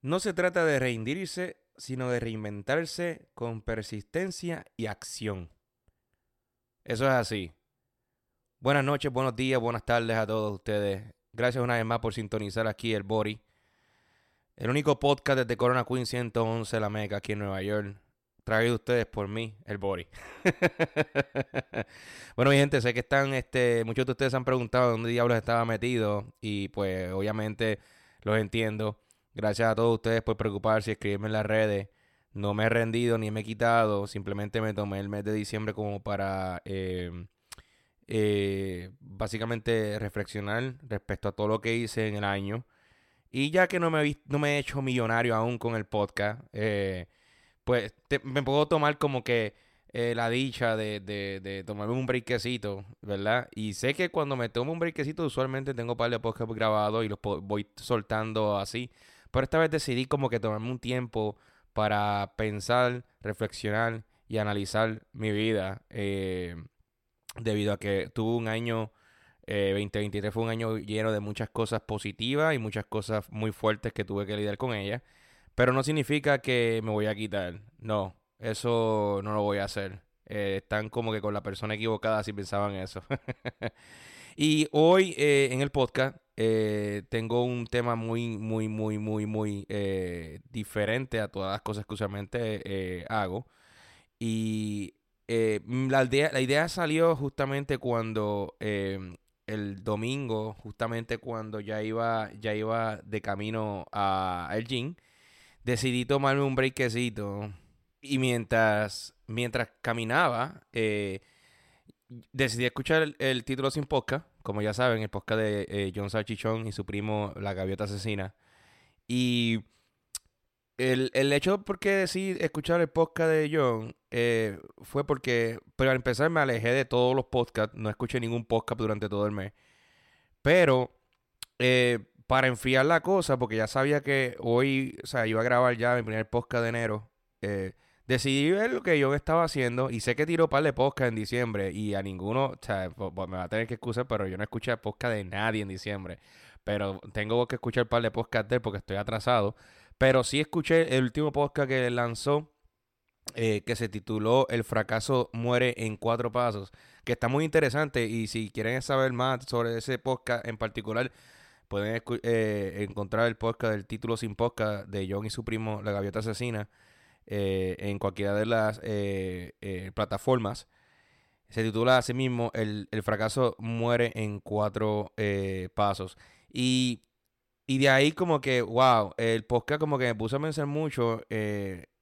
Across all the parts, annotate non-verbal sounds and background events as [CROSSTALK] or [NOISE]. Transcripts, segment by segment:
No se trata de rendirse, sino de reinventarse con persistencia y acción. Eso es así. Buenas noches, buenos días, buenas tardes a todos ustedes. Gracias una vez más por sintonizar aquí el Body. El único podcast desde Corona Queen 111 La Meca aquí en Nueva York. Traído ustedes por mí, el Body. [LAUGHS] bueno, mi gente, sé que están, este, muchos de ustedes han preguntado dónde diablos estaba metido. Y pues obviamente los entiendo. Gracias a todos ustedes por preocuparse y escribirme en las redes. No me he rendido ni me he quitado. Simplemente me tomé el mes de diciembre como para eh, eh, básicamente reflexionar respecto a todo lo que hice en el año. Y ya que no me, no me he hecho millonario aún con el podcast, eh, pues me puedo tomar como que la dicha de, de, de, tomarme un breakcito, ¿verdad? Y sé que cuando me tomo un breakcito, usualmente tengo un par de podcasts grabados y los voy soltando así. Pero esta vez decidí como que tomarme un tiempo para pensar, reflexionar y analizar mi vida. Eh, debido a que tuve un año, 2023 eh, fue un año lleno de muchas cosas positivas y muchas cosas muy fuertes que tuve que lidiar con ellas. Pero no significa que me voy a quitar. No, eso no lo voy a hacer. Eh, están como que con la persona equivocada si pensaban eso. [LAUGHS] y hoy en el podcast eh, tengo un tema muy, muy, muy, muy, muy eh, diferente a todas las cosas que usualmente eh, hago. Y la, idea, la idea salió justamente cuando em, el domingo, justamente cuando ya iba, ya iba de camino a, el gym, decidí tomarme un breakcito. Y mientras, mientras caminaba, decidí escuchar el, el título sin podcast como ya saben, el podcast de eh, John Salchichón y su primo La Gaviota Asesina. Y el, el hecho por qué decidí escuchar el podcast de John eh, fue porque, pero al empezar me alejé de todos los podcasts, no escuché ningún podcast durante todo el mes. Pero eh, para enfriar la cosa, porque ya sabía que hoy, o sea, iba a grabar ya mi primer podcast de enero. Eh, decidí ver lo que yo estaba haciendo y sé que tiró par de podcast en diciembre y a ninguno, o sea, me va a tener que excusar, pero yo no escuché podcast de nadie en diciembre. Pero tengo que escuchar par de podcast de él porque estoy atrasado. Pero sí escuché el último podcast que lanzó, eh, que se tituló El fracaso muere en cuatro pasos, que está muy interesante y si quieren saber más sobre ese podcast en particular, pueden eh, encontrar el podcast del título sin podcast de John y su primo, La Gaviota Asesina eh, en cualquiera de las eh, eh, plataformas. Se titula así mismo el, fracaso muere en cuatro pasos. Y, de ahí como que, wow, el podcast como que me puso a pensar mucho.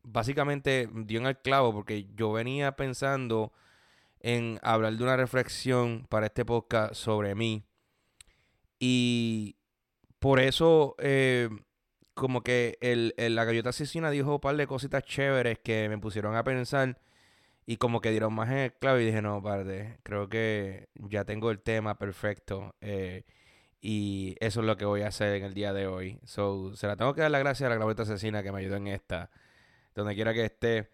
básicamente dio en el clavo porque yo venía pensando en hablar de una reflexión para este podcast sobre mí. Y por eso como que el, la gallota asesina dijo un par de cositas chéveres que me pusieron a pensar y como que dieron más en el clavo y dije, no, parte, creo que ya tengo el tema perfecto eh, y eso es lo que voy a hacer en el día de hoy. So, se la tengo que dar la gracia a la gallota asesina que me ayudó en esta, donde quiera que esté.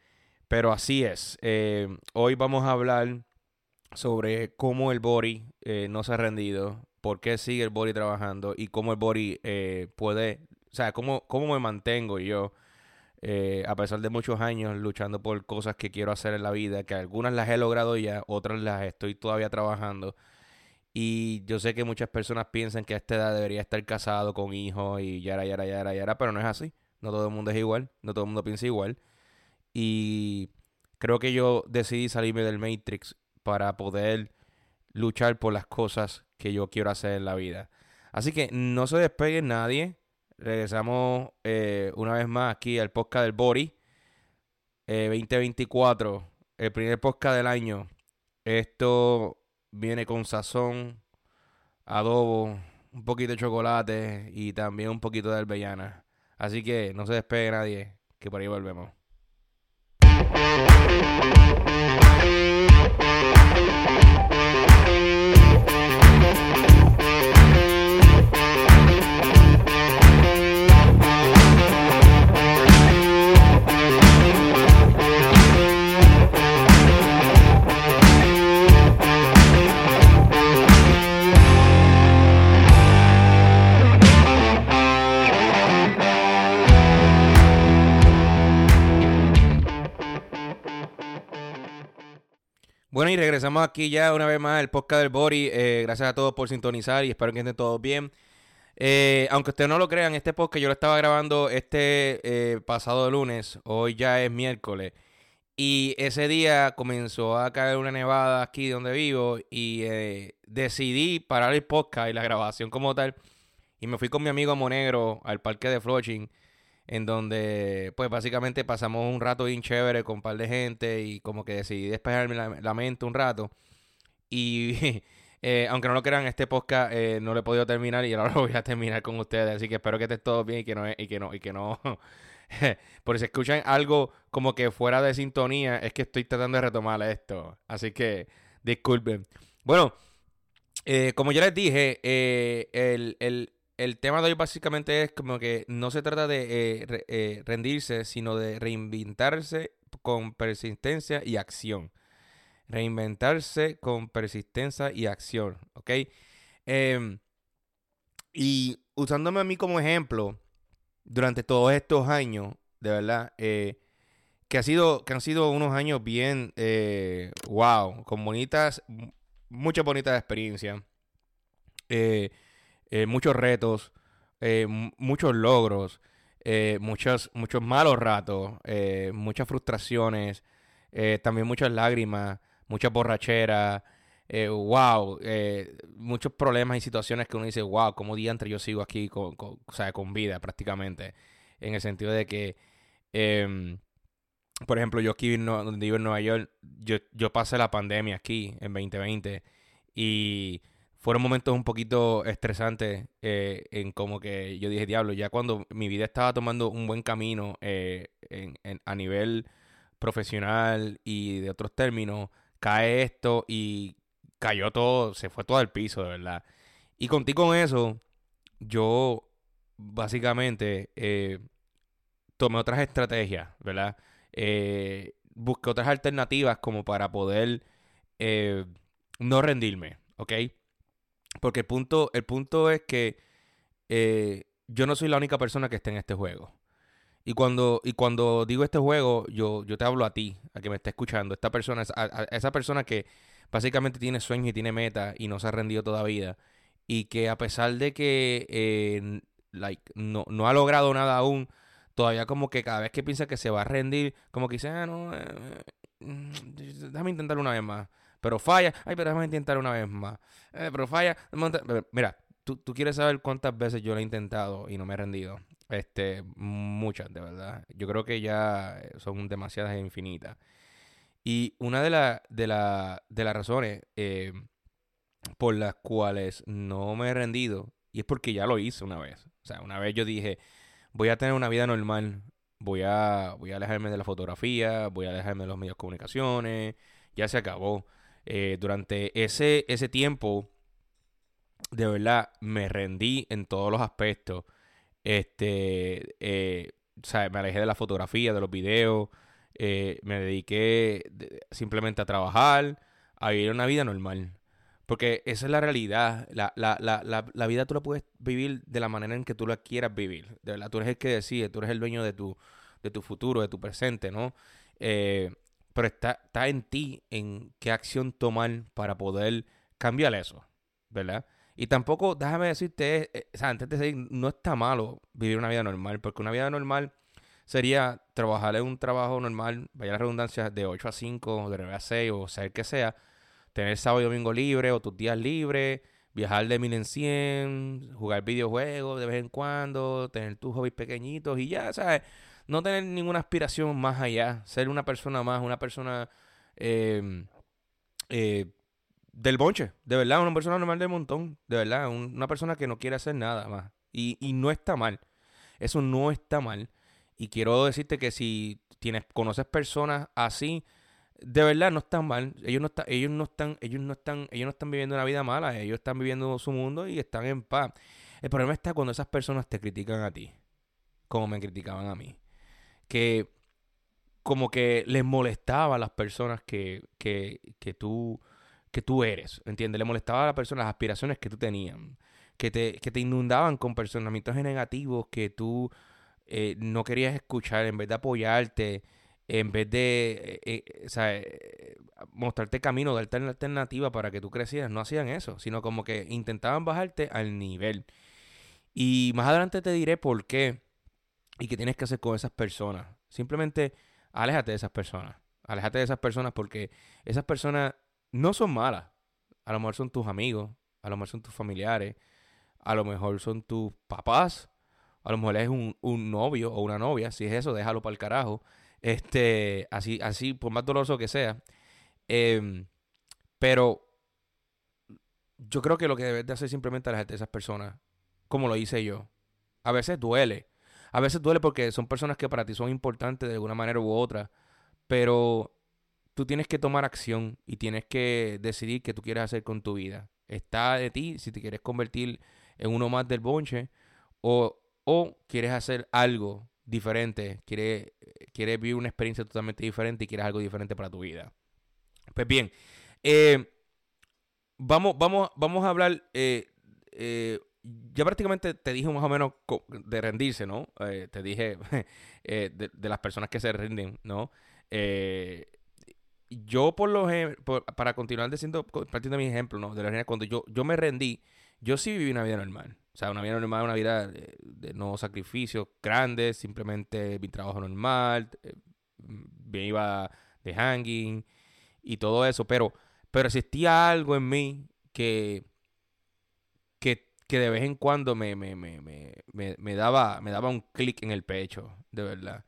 Pero así es. Eh, hoy vamos a hablar sobre cómo el body eh, no se ha rendido, por qué sigue el body trabajando y cómo el body puede o sea, cómo, cómo me mantengo yo, eh, a pesar de muchos años luchando por cosas que quiero hacer en la vida, que algunas las he logrado ya, otras las estoy todavía trabajando. Y yo sé que muchas personas piensan que a esta edad debería estar casado con hijos y yara, yara, yara, yara, pero no es así. No todo el mundo es igual, no todo el mundo piensa igual. Y creo que yo decidí salirme del Matrix para poder luchar por las cosas que yo quiero hacer en la vida. Así que no se despegue nadie. Regresamos eh, una vez más aquí al podcast del Bori. 2024, eh, el primer podcast del año. Esto viene con sazón, adobo, un poquito de chocolate y también un poquito de albellana. Así que no se despegue nadie, que por ahí volvemos. Bueno, y regresamos aquí ya una vez más el podcast del Bori. Eh, gracias a todos por sintonizar y espero que estén todos bien. Eh, aunque ustedes no lo crean, este podcast yo lo estaba grabando este eh, pasado lunes. Hoy ya es miércoles. Y ese día comenzó a caer una nevada aquí donde vivo. Y decidí parar el podcast y la grabación como tal. Y me fui con mi amigo Monegro al parque de Flushing en donde pues básicamente pasamos un rato bien chévere con un par de gente y como que decidí despejarme la, mente un rato. Y [LAUGHS] eh, aunque no lo crean, este podcast eh, no lo he podido terminar y ahora [LAUGHS] lo voy a terminar con ustedes. Así que espero que estén todos bien y que no, y que no, y que no. Por si escuchan algo como que fuera de sintonía, es que estoy tratando de retomar esto. Así que disculpen. Bueno, eh, como ya les dije, el, el, el tema de hoy básicamente es como que no se trata de eh, eh, rendirse, sino de reinventarse con persistencia y acción. Reinventarse con persistencia y acción, ¿ok? Em, y usándome a mí como ejemplo, durante todos estos años, de verdad, eh, que, ha sido, que han sido unos años bien, wow, con bonitas, muchas bonitas experiencias. Eh, muchos retos, eh, muchos logros, eh, muchos, malos ratos, muchas frustraciones, también muchas lágrimas, mucha borrachera, wow, muchos problemas y situaciones que uno dice, wow, ¿cómo entre yo sigo aquí con, con, o sea, con vida prácticamente? En el sentido de que, em, por ejemplo, yo aquí donde vivo en Nueva York, yo, yo pasé la pandemia aquí en 2020 y fueron momentos un poquito estresantes eh, en como que yo dije, diablo, ya cuando mi vida estaba tomando un buen camino eh, en, a nivel profesional y de otros términos, cae esto y cayó todo, se fue todo al piso, de verdad. Y contigo con eso, yo básicamente eh, tomé otras estrategias, ¿verdad? busqué otras alternativas como para poder no rendirme, ¿ok? Porque el punto, el punto es que eh, yo no soy la única persona que está en este juego. Y cuando, y cuando digo este juego, yo, yo te hablo a ti, a que me esté escuchando. Esta persona, a, esa persona que básicamente tiene sueños y tiene metas y no se ha rendido todavía. Y que a pesar de que eh, like, no, no, ha logrado nada aún, todavía como que cada vez que piensa que se va a rendir, como que dice, ah, no, eh, mm, déjame intentarlo una vez más pero falla. Ay, pero déjame intentar una vez más. Eh, pero falla. Mira, tú, quieres saber cuántas veces yo lo he intentado y no me he rendido. Este, muchas, de verdad. Yo creo que ya son demasiadas e infinitas. Y una de, de, de las razones eh, por las cuales no me he rendido, y es porque ya lo hice una vez. O sea, una vez yo dije, voy a tener una vida normal, voy a, voy a alejarme de la fotografía, voy a alejarme de los medios de comunicaciones, ya se acabó. Eh, durante ese, ese tiempo, de verdad, me rendí en todos los aspectos. Este, eh, o sea, me alejé de la fotografía, de los videos, eh, me dediqué simplemente a trabajar, a vivir una vida normal. Porque esa es la realidad. La, la, la, la, vida tú la puedes vivir de la manera en que tú la quieras vivir. De verdad, tú eres el que decide, tú eres el dueño de tu, de tu futuro, de tu presente, ¿no? Eh, pero está, está en ti en qué acción tomar para poder cambiar eso, ¿verdad? Y tampoco, déjame decirte, eh, o sea, antes de decir, no está malo vivir una vida normal, porque una vida normal sería trabajar en un trabajo normal, vaya la redundancia, de 8 a 5, de 9 a 6, o sea, el que sea, tener sábado y domingo libre o tus días libres, viajar de mil en cien, jugar videojuegos de vez en cuando, tener tus hobbies pequeñitos y ya, ¿sabes? No tener ninguna aspiración más allá, ser una persona más, una persona em, eh, del bonche, de verdad, una persona normal del montón, de verdad, una persona que no quiere hacer nada más. Y, y no está mal, eso no está mal. Y quiero decirte que si tienes, conoces personas así, de verdad no están mal. Ellos no están, ellos no están, ellos no están, ellos no están viviendo una vida mala, ellos están viviendo su mundo y están en paz. El problema está cuando esas personas te critican a ti, como me criticaban a mí que como que les molestaba a las personas que, que, que tú que tú eres, ¿entiendes? Le molestaba a las personas las aspiraciones que tú tenías, que te, que te inundaban con personamientos negativos que tú eh, no querías escuchar, en vez de apoyarte, en vez de eh, eh, eh, mostrarte camino, darte una alternativa para que tú crecieras, no hacían eso, sino como que intentaban bajarte al nivel. Y más adelante te diré por qué y qué tienes que hacer con esas personas. Simplemente aléjate de esas personas. Aléjate de esas personas porque esas personas no son malas. A lo mejor son tus amigos, a lo mejor son tus familiares, a lo mejor son tus papás, a lo mejor es un, un novio o una novia. Si es eso, déjalo para el carajo. Este, así, así, por más doloroso que sea. Em, pero yo creo que lo que debes de hacer es simplemente alejarte de esas personas, como lo hice yo. A veces duele. A veces duele porque son personas que para ti son importantes de alguna manera u otra. Pero tú tienes que tomar acción y tienes que decidir qué tú quieres hacer con tu vida. Está de ti si te quieres convertir en uno más del bonche o, o quieres hacer algo diferente, quieres, vivir una experiencia totalmente diferente y quieres algo diferente para tu vida. Pues bien, eh, vamos, vamos, vamos a hablar, eh, eh, ya prácticamente te dije más o menos de rendirse, ¿no? te dije [LAUGHS] de, de, las personas que se rinden, ¿no? yo por lo para continuar diciendo, partiendo de mi ejemplo, ¿no? De la cuando yo, yo me rendí, yo sí viví una vida normal. O sea, una vida normal, una vida de, no sacrificios grandes, simplemente mi trabajo normal, eh, me iba de hanging y todo eso, pero, pero existía algo en mí que, que, de vez en cuando me, me, me, me, me daba, me daba un clic en el pecho, de verdad.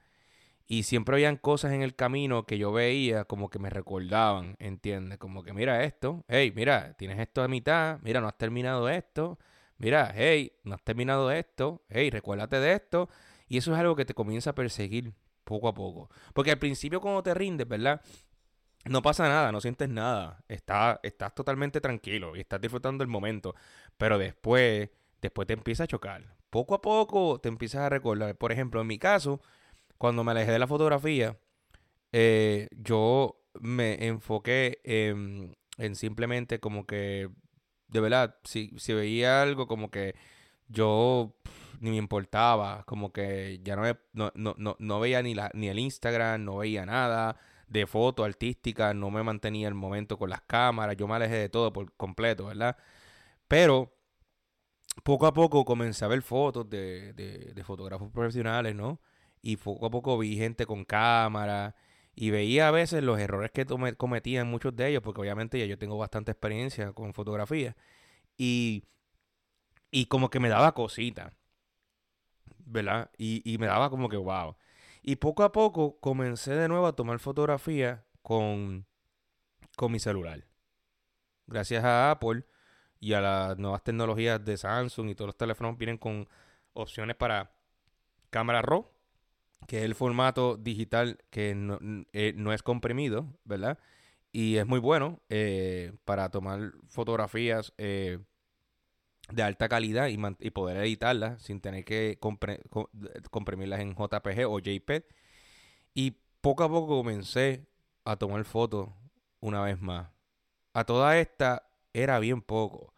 Y siempre habían cosas en el camino que yo veía como que me recordaban, ¿entiendes? Como que mira esto, hey, mira, tienes esto a mitad, mira, no has terminado esto, mira, hey, no has terminado esto, hey, recuérdate de esto. Y eso es algo que te comienza a perseguir poco a poco. Porque al principio cuando te rindes, ¿verdad? No pasa nada, no sientes nada. Está, estás totalmente tranquilo y estás disfrutando el momento. Pero después, después te empieza a chocar. Poco a poco te empiezas a recordar. Por ejemplo, en mi caso, cuando me alejé de la fotografía, eh, yo me enfoqué en, simplemente como que, de verdad, si, si veía algo como que yo ni me importaba, como que ya no, no, no, no, veía ni, la, ni el Instagram, no veía nada de foto artística, no me mantenía el momento con las cámaras, yo me alejé de todo por completo, ¿verdad? Pero poco a poco comencé a ver fotos de, de, fotógrafos profesionales, ¿no? y poco a poco vi gente con cámara y veía a veces los errores que cometían muchos de ellos, porque obviamente ya yo tengo bastante experiencia con fotografía y, y como que me daba cosita, ¿verdad? Y, y me daba como que wow. Y poco a poco comencé de nuevo a tomar fotografía con, con mi celular. Gracias a Apple y a las nuevas tecnologías de Samsung y todos los teléfonos vienen con opciones para cámara RAW que es el formato digital que no, eh, es comprimido, ¿verdad? Y es muy bueno eh, para tomar fotografías eh, de alta calidad y, y, poder editarlas sin tener que comprimirlas en JPG o JPEG. Y poco a poco comencé a tomar fotos una vez más. A toda esta era bien poco.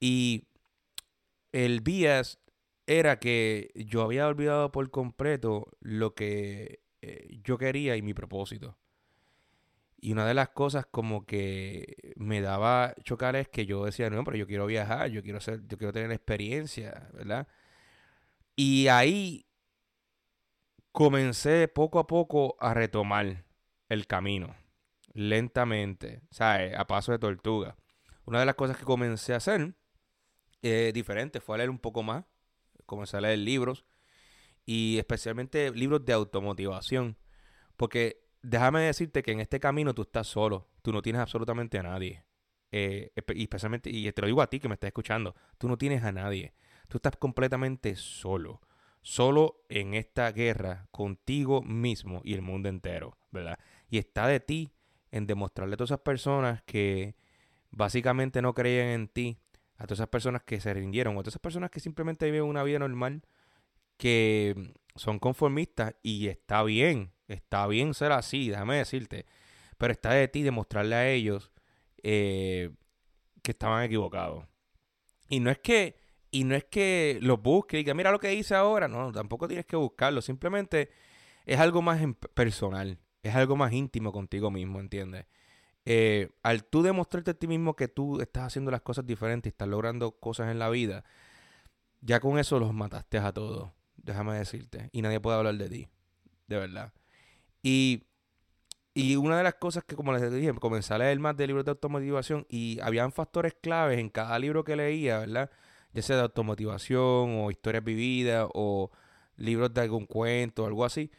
Y el bias era que yo había olvidado por completo lo que eh, yo quería y mi propósito. Y una de las cosas como que me daba chocar es que yo decía, no, pero yo quiero viajar, yo quiero ser, yo quiero tener experiencia, ¿verdad? Y ahí comencé poco a poco a retomar el camino, lentamente, ¿sabes? A paso de tortuga. Una de las cosas que comencé a hacer eh, diferente fue a leer un poco más comencé a leer libros y especialmente libros de automotivación. Porque déjame decirte que en este camino tú estás solo, tú no tienes absolutamente a nadie. Eh, y especialmente, y te lo digo a ti que me estás escuchando, tú no tienes a nadie. Tú estás completamente solo. Solo en esta guerra contigo mismo y el mundo entero, ¿verdad? Y está de ti en demostrarle a todas esas personas que básicamente no creían en ti a todas esas personas que se rindieron, a todas esas personas que simplemente viven una vida normal, que son conformistas y está bien, está bien ser así, déjame decirte, pero está de ti demostrarle a ellos eh, que estaban equivocados. Y no es que, y no es que los busque y diga, mira lo que hice ahora, no, tampoco tienes que buscarlo, simplemente es algo más personal. es algo más íntimo contigo mismo, ¿entiendes? Eh, al tú demostrarte a ti mismo que tú estás haciendo las cosas diferentes y estás logrando cosas en la vida, ya con eso los mataste a todos, déjame decirte, y nadie puede hablar de ti, de verdad. Y, y una de las cosas que, como les dije, comencé a leer más de libros de automotivación y habían factores claves en cada libro que leía, ¿verdad? Ya sea de automotivación o historias vividas o libros de algún cuento o algo así.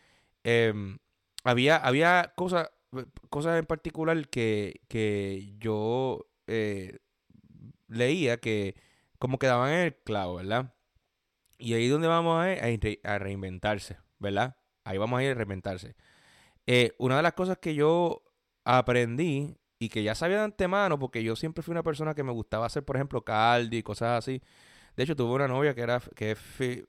Em, había, había cosas, cosas en particular que, que yo eh, leía que como quedaban en el clavo, ¿verdad? Y ahí es donde vamos a reinventarse, ¿verdad? Ahí vamos a ir a reinventarse. Eh, una de las cosas que yo aprendí y que ya sabía de antemano, porque yo siempre fui una persona que me gustaba hacer, por ejemplo, caldi y cosas así. De hecho, tuve una novia que era que es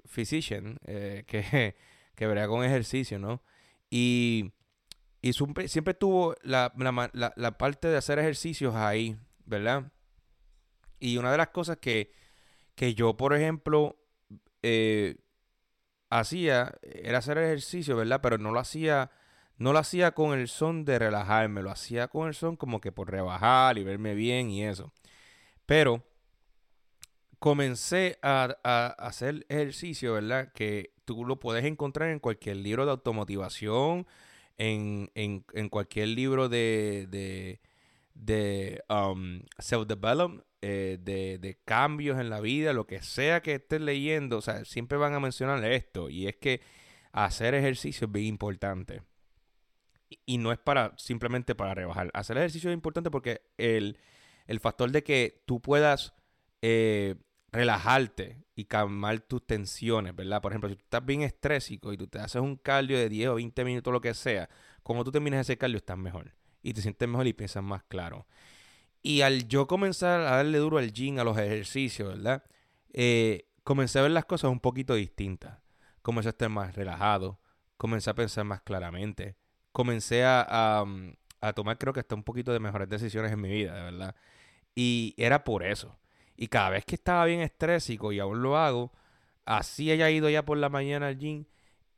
physician, eh, [LAUGHS] que, que vería con ejercicio, ¿no? Y, y siempre, tuvo la, la, parte de hacer ejercicios ahí, ¿verdad? Y una de las cosas que, que yo, por ejemplo, eh, hacía era hacer ejercicio, ¿verdad? Pero no lo hacía, no lo hacía con el son de relajarme, lo hacía con el son como que por rebajar y verme bien y eso. Pero comencé a, a hacer ejercicio, ¿verdad? Que tú lo puedes encontrar en cualquier libro de automotivación, en, en, en cualquier libro de, de, de um, self-development, eh, de, de, cambios en la vida, lo que sea que estés leyendo, o sea, siempre van a mencionar esto, y es que hacer ejercicio es bien importante. Y, no es para simplemente para rebajar. Hacer ejercicio es importante porque el, el factor de que tú puedas eh, relajarte y calmar tus tensiones, ¿verdad? Por ejemplo, si tú estás bien estrésico y tú te haces un cardio de 10 o 20 minutos, lo que sea, cuando tú terminas ese cardio estás mejor y te sientes mejor y piensas más claro. Y al yo comenzar a darle duro al gym, a los ejercicios, ¿verdad? Eh, comencé a ver las cosas un poquito distintas. Comencé a estar más relajado, comencé a pensar más claramente, comencé a, a, tomar creo que hasta un poquito de mejores decisiones en mi vida, de verdad. Y era por eso. Y cada vez que estaba bien estrésico y aún lo hago, así haya ido ya por la mañana al gym,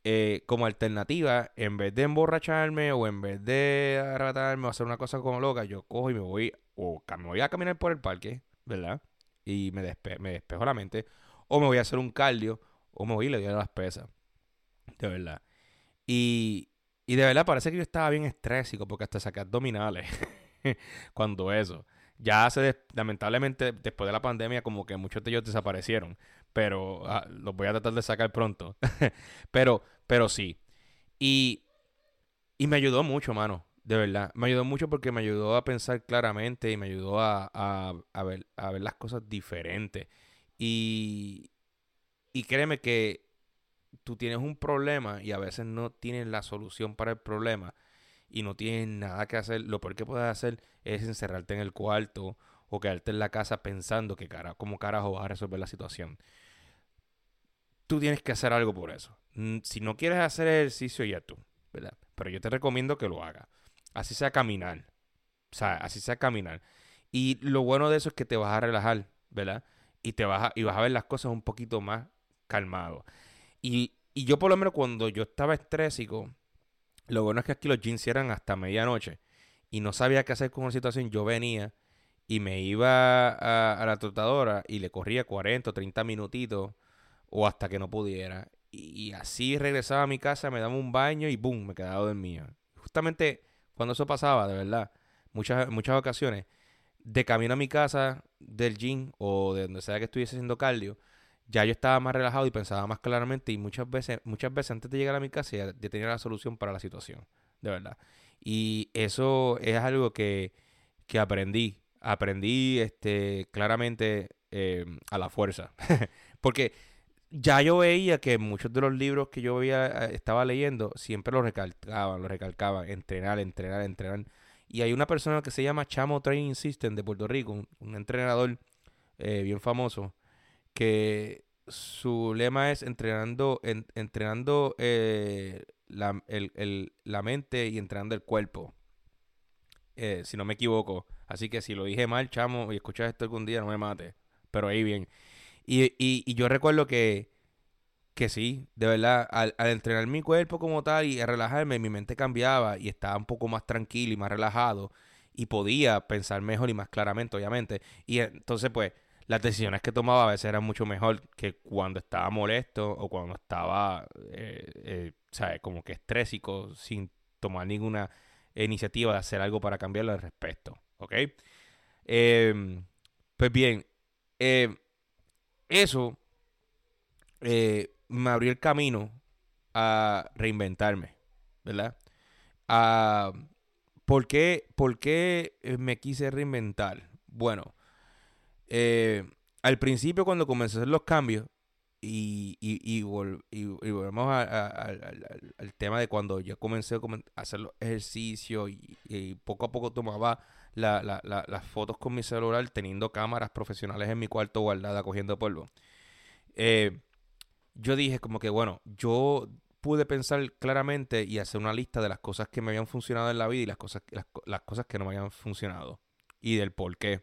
eh, como alternativa, en vez de emborracharme o en vez de arratarme o hacer una cosa como loca, yo cojo y me voy, o me voy a caminar por el parque, ¿verdad? Y me, despejo la mente, o me voy a hacer un cardio, o me voy y le doy a las pesas, de verdad. Y, y de verdad parece que yo estaba bien estrésico porque hasta saqué abdominales [LAUGHS] cuando eso. Ya hace, lamentablemente, después de la pandemia, como que muchos de ellos desaparecieron. Pero ah, los voy a tratar de sacar pronto. [LAUGHS] pero, pero sí. Y, y me ayudó mucho, mano. De verdad. Me ayudó mucho porque me ayudó a pensar claramente y me ayudó a, a, ver, a ver las cosas diferentes. Y, y créeme que tú tienes un problema y a veces no tienes la solución para el problema y no tienes nada que hacer, lo peor que puedes hacer es encerrarte en el cuarto o quedarte en la casa pensando que cara, cómo carajo vas a resolver la situación. Tú tienes que hacer algo por eso. Si no quieres hacer ejercicio, ya tú, ¿verdad? Pero yo te recomiendo que lo hagas. Así sea caminar. O sea, así sea caminar. Y lo bueno de eso es que te vas a relajar, ¿verdad? Y te vas a, y vas a ver las cosas un poquito más calmado. Y, y yo por lo menos cuando yo estaba estrésico, lo bueno es que aquí los jeans eran hasta medianoche y no sabía qué hacer con una situación. Yo venía y me iba a, la trotadora y le corría 40 o 30 minutitos o hasta que no pudiera. Y, así regresaba a mi casa, me daba un baño y ¡boom! me quedaba dormido. Justamente cuando eso pasaba, de verdad, muchas, muchas ocasiones, de camino a mi casa del gym o de donde sea que estuviese haciendo cardio, ya yo estaba más relajado y pensaba más claramente y muchas veces, muchas veces antes de llegar a mi casa ya, tenía la solución para la situación, de verdad. Y eso es algo que, que aprendí, aprendí este, claramente eh, a la fuerza, [LAUGHS] porque ya yo veía que muchos de los libros que yo eh, estaba leyendo siempre lo recalcaban, lo recalcaban, entrenar, entrenar, entrenar. Y hay una persona que se llama Chamo Training System de Puerto Rico, un, entrenador eh, bien famoso, que su lema es entrenando, entrenando eh, la, la, mente y entrenando el cuerpo. Eh, si no me equivoco. Así que si lo dije mal, chamo, y escuchas esto algún día, no me mate. Pero ahí bien. Y, y, y yo recuerdo que que sí, de verdad, al, entrenar mi cuerpo como tal y a relajarme, mi mente cambiaba y estaba un poco más tranquilo y más relajado y podía pensar mejor y más claramente, obviamente. Y entonces, pues, las decisiones que tomaba a veces eran mucho mejor que cuando estaba molesto o cuando estaba, eh, eh, ¿sabes? Como que estrésico sin tomar ninguna iniciativa de hacer algo para cambiarlo al respecto, ¿ok? Em, pues bien, eh, eso eh, me abrió el camino a reinventarme, ¿verdad? Ah, ¿por, qué, ¿Por qué me quise reinventar? Bueno, eh, al principio cuando comencé a hacer los cambios, y, y, volvemos al tema de cuando yo comencé a hacer los ejercicios y, poco a poco tomaba las fotos con mi celular teniendo cámaras profesionales en mi cuarto guardada cogiendo polvo. Eh, yo dije como que, bueno, yo pude pensar claramente y hacer una lista de las cosas que me habían funcionado en la vida y las cosas, las, cosas que no me habían funcionado y del por qué.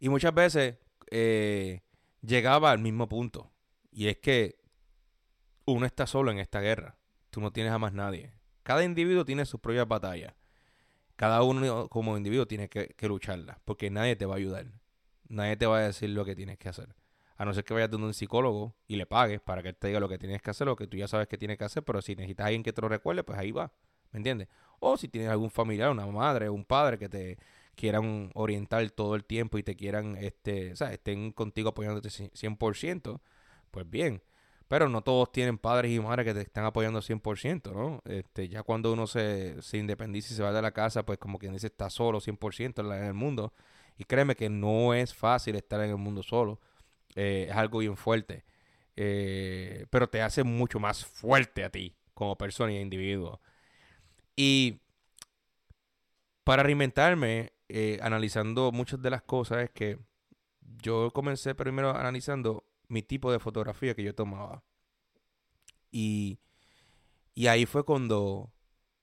Y muchas veces eh, llegaba al mismo punto. Y es que uno está solo en esta guerra. Tú no tienes a más nadie. Cada individuo tiene sus propias batallas. Cada uno como individuo tiene que, que lucharlas. Porque nadie te va a ayudar. Nadie te va a decir lo que tienes que hacer. A no ser que vayas donde un psicólogo y le pagues para que te diga lo que tienes que hacer, lo que tú ya sabes que tienes que hacer, pero si necesitas a alguien que te lo recuerde, pues ahí va. ¿Me entiendes? O si tienes algún familiar, una madre, un padre que te quieran orientar todo el tiempo y te quieran, este, o sea, estén contigo apoyándote 100%, pues bien. Pero no todos tienen padres y madres que te están apoyando 100%, ¿no? Este, ya cuando uno se, se independiza y se va de la casa, pues como quien dice, está solo 100% en el mundo. Y créeme que no es fácil estar en el mundo solo. Eh, es algo bien fuerte. Eh, pero te hace mucho más fuerte a ti como persona y individuo. Y para reinventarme, eh, analizando muchas de las cosas, es que yo comencé primero analizando mi tipo de fotografía que yo tomaba. Y, y ahí fue cuando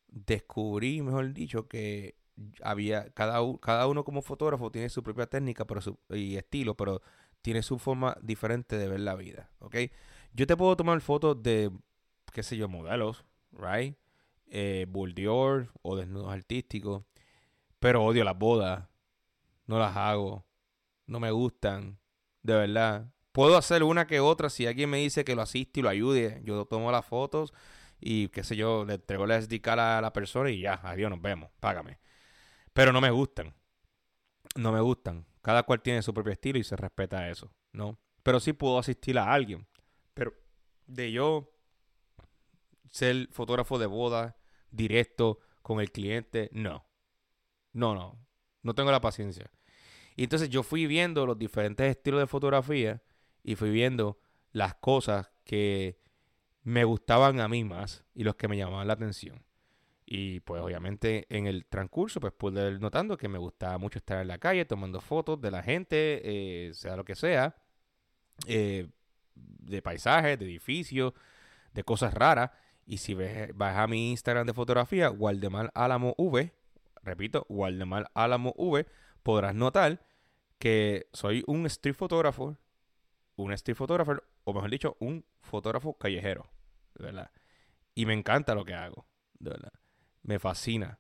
descubrí, mejor dicho, que había cada, cada uno como fotógrafo tiene su propia técnica pero y estilo, pero tiene su forma diferente de ver la vida, ¿ok? Yo te puedo tomar fotos de, qué sé yo, modelos, right? Eh, o desnudos artísticos, pero odio las bodas, no las hago, no me gustan, de verdad. Puedo hacer una que otra si alguien me dice que lo asiste y lo ayude. Yo tomo las fotos y qué sé yo, le entrego la SD a la persona y ya, adiós, nos vemos, págame. Pero no me gustan. No me gustan. Cada cual tiene su propio estilo y se respeta eso, ¿no? Pero sí puedo asistir a alguien. Pero de yo ser fotógrafo de boda directo con el cliente, no. No, no. No tengo la paciencia. Y entonces yo fui viendo los diferentes estilos de fotografía y fui viendo las cosas que me gustaban a mí más y los que me llamaban la atención. Y pues obviamente en el transcurso pues pude ir notando que me gustaba mucho estar en la calle tomando fotos de la gente, eh, sea lo que sea, eh, de paisajes, de edificios, de cosas raras. Y si ves, vas a mi Instagram de fotografía, Waldemar Álamo V, repito, Waldemar Álamo V, podrás notar que soy un street fotógrafo, un street photographer, o mejor dicho, un fotógrafo callejero, ¿verdad? Y me encanta lo que hago, de verdad me fascina.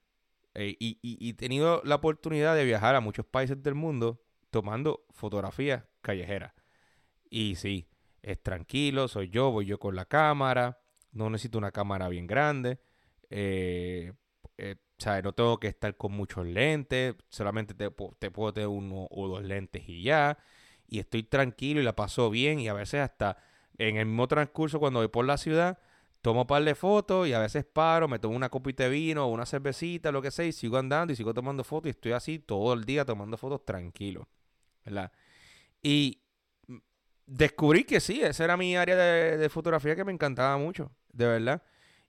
Eh, y, he tenido la oportunidad de viajar a muchos países del mundo tomando fotografías callejeras. Y sí, es tranquilo, soy yo, voy yo con la cámara, no necesito una cámara bien grande, eh, eh no tengo que estar con muchos lentes, solamente te, te, puedo tener uno o dos lentes y ya, y estoy tranquilo y la paso bien y a veces hasta en el mismo transcurso cuando voy por la ciudad, tomo un par de fotos y a veces paro, me tomo una copita de vino o una cervecita, lo que sea, y sigo andando y sigo tomando fotos y estoy así todo el día tomando fotos tranquilo, ¿verdad? Y descubrí que sí, esa era mi área de, fotografía que me encantaba mucho, de verdad.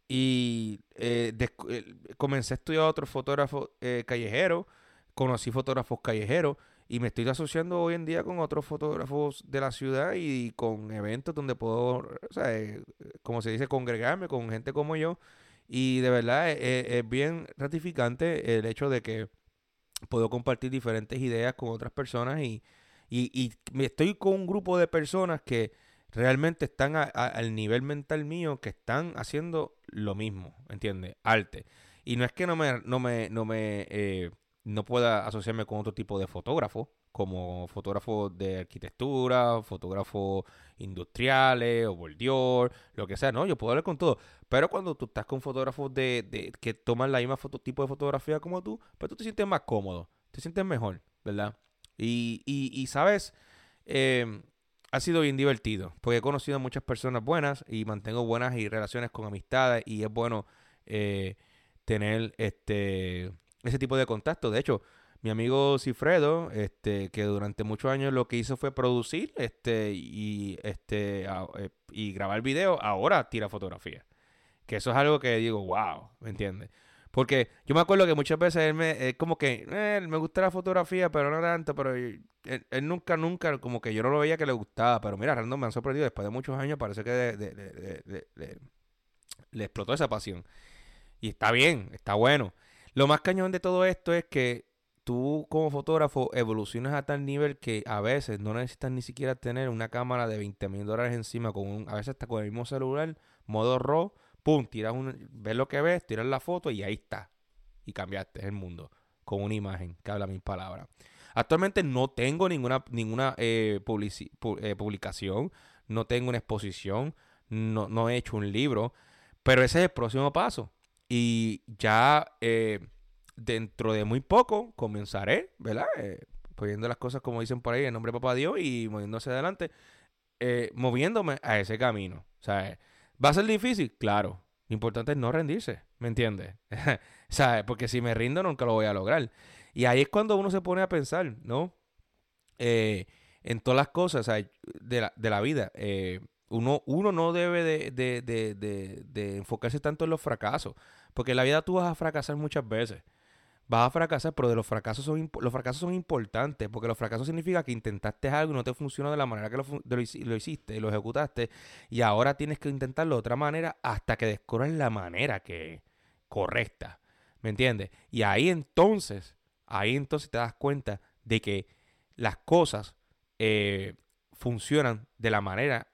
Y eh, comencé a estudiar a otros fotógrafos eh, callejeros, conocí fotógrafos callejeros y me estoy asociando hoy en día con otros fotógrafos de la ciudad y con eventos donde puedo, o sea, eh, como se dice, congregarme con gente como yo. Y de verdad eh, eh, es, bien ratificante el hecho de que puedo compartir diferentes ideas con otras personas y, y, y estoy con un grupo de personas que realmente están al nivel mental mío que están haciendo lo mismo, ¿entiendes? Arte. Y no es que no me, no me, no me, eh, no pueda asociarme con otro tipo de fotógrafo, como fotógrafo de arquitectura, fotógrafo industriales o bordior, lo que sea, no, yo puedo hablar con todo. Pero cuando tú estás con fotógrafos de, de que toman la misma tipo de fotografía como tú, pues tú te sientes más cómodo, te sientes mejor, ¿verdad? Y, y, y sabes, eh, ha sido bien divertido, porque he conocido a muchas personas buenas y mantengo buenas relaciones con amistades y es bueno eh, tener este ese tipo de contacto. De hecho, mi amigo Cifredo, este, que durante muchos años lo que hizo fue producir este, y, este, eh, y grabar video, ahora tira fotografía. Que eso es algo que digo, wow, ¿me entiendes? Porque yo me acuerdo que muchas veces él me, como que, eh, me gusta la fotografía, pero no tanto, pero él, nunca, nunca, como que yo no lo veía que le gustaba. Pero mira, Random me han sorprendido, después de muchos años parece que le explotó esa pasión. Y está bien, está bueno. Lo más cañón de todo esto es que tú como fotógrafo evolucionas a tal nivel que a veces no necesitas ni siquiera tener una cámara de 20 mil dólares encima, con un, a veces hasta con el mismo celular, modo RAW, pum, tiras un, ves lo que ves, tiras la foto y ahí está. Y cambiaste el mundo con una imagen que habla mil palabras. Actualmente no tengo ninguna, ninguna eh, eh, publicación, no tengo una exposición, no, no he hecho un libro, pero ese es el próximo paso. Y ya eh, dentro de muy poco comenzaré, ¿verdad? Poniendo las cosas como dicen por ahí, en nombre de Papá Dios y moviéndose adelante, moviéndome a ese camino. Sea, ¿va a ser difícil? Claro. Lo importante es no rendirse, ¿me entiendes? [LAUGHS] sea, Porque si me rindo nunca lo voy a lograr. Y ahí es cuando uno se pone a pensar, ¿no? en todas las cosas de, la, de la vida. uno, uno no debe de, de, de enfocarse tanto en los fracasos. Porque en la vida tú vas a fracasar muchas veces. Vas a fracasar, pero de los fracasos son los fracasos son importantes, porque los fracasos significa que intentaste algo y no te funcionó de la manera que lo, lo, hiciste y lo ejecutaste, y ahora tienes que intentarlo de otra manera hasta que descubras la manera que correcta. ¿Me entiendes? Y ahí entonces, ahí entonces te das cuenta de que las cosas eh, funcionan de la manera,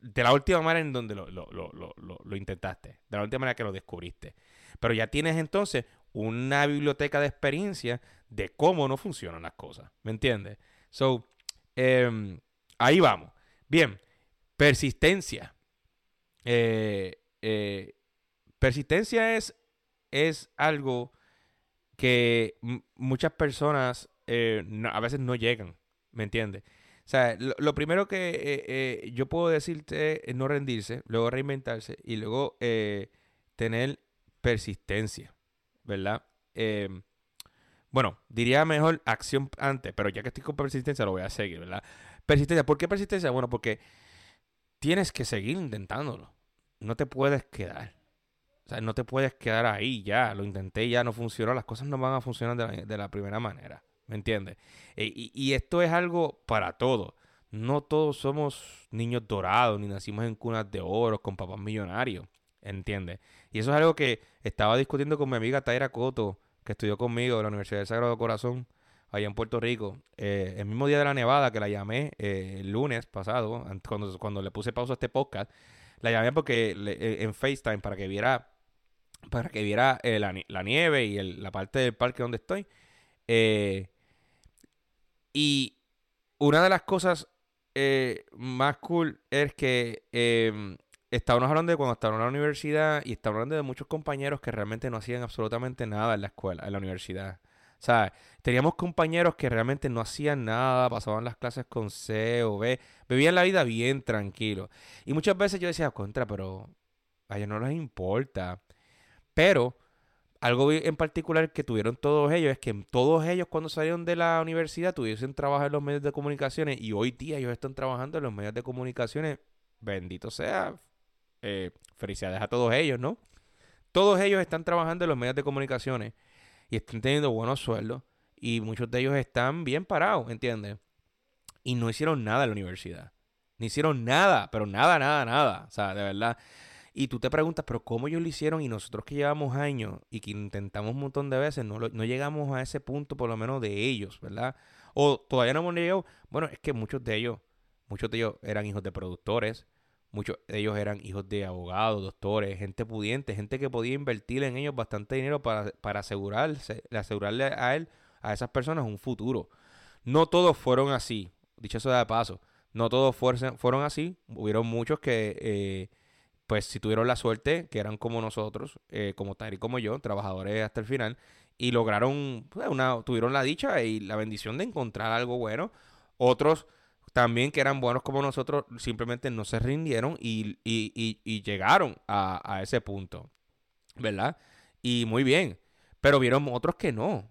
de la última manera en donde lo, lo intentaste, de la última manera que lo descubriste. Pero ya tienes entonces una biblioteca de experiencia de cómo no funcionan las cosas. ¿Me entiendes? So, em, ahí vamos. Bien, persistencia. Eh, eh, persistencia es, es algo que muchas personas eh, a veces no llegan. ¿Me entiendes? O sea, lo, primero que yo puedo decirte es no rendirse, luego reinventarse y luego tener persistencia, ¿verdad? Em, bueno, diría mejor acción antes, pero ya que estoy con persistencia lo voy a seguir, ¿verdad? Persistencia, ¿por qué persistencia? Bueno, porque tienes que seguir intentándolo. No te puedes quedar. O sea, no te puedes quedar ahí ya. Lo intenté ya no funcionó. Las cosas no van a funcionar de la, primera manera. ¿Me entiendes? E, y, y, esto es algo para todos. No todos somos niños dorados ni nacimos en cunas de oro con papás millonarios. ¿Entiendes? Y eso es algo que estaba discutiendo con mi amiga Taira Coto, que estudió conmigo en la Universidad del Sagrado Corazón, allá en Puerto Rico. Eh, el mismo día de la nevada que la llamé eh, el lunes pasado, cuando, cuando le puse pausa a este podcast, la llamé porque eh, en FaceTime para que viera para que viera la, nieve y la parte del parque donde estoy. y una de las cosas más cool es que em, estábamos hablando de cuando estábamos en la universidad y estábamos hablando de muchos compañeros que realmente no hacían absolutamente nada en la escuela, en la universidad. O sea, teníamos compañeros que realmente no hacían nada, pasaban las clases con C o B, vivían la vida bien tranquilo. Y muchas veces yo decía, contra, pero a ellos no les importa. Pero algo en particular que tuvieron todos ellos es que todos ellos cuando salieron de la universidad tuviesen trabajo en los medios de comunicaciones y hoy día ellos están trabajando en los medios de comunicaciones. Bendito sea, eh, felicidades a todos ellos, ¿no? Todos ellos están trabajando en los medios de comunicaciones y están teniendo buenos sueldos y muchos de ellos están bien parados, ¿entiendes? Y no hicieron nada en la universidad. No hicieron nada, pero nada, nada, nada. O sea, de verdad. Y tú te preguntas, pero ¿cómo ellos lo hicieron? Y nosotros que llevamos años y que intentamos un montón de veces, no, no llegamos a ese punto, por lo menos de ellos, ¿verdad? O todavía no hemos llegado. Bueno, es que muchos de ellos muchos de ellos eran hijos de productores, muchos de ellos eran hijos de abogados, doctores, gente pudiente, gente que podía invertir en ellos bastante dinero para, para asegurarse, asegurarle a él, a esas personas un futuro. No todos fueron así, dicho eso de paso, no todos fueron así, hubieron muchos que... Eh, pues si tuvieron la suerte, que eran como nosotros, eh, como Tari como yo, trabajadores hasta el final, y lograron, pues, una, tuvieron la dicha y la bendición de encontrar algo bueno. Otros también que eran buenos como nosotros, simplemente no se rindieron y, llegaron a, a, ese punto, ¿verdad? Y muy bien, pero vieron otros que no.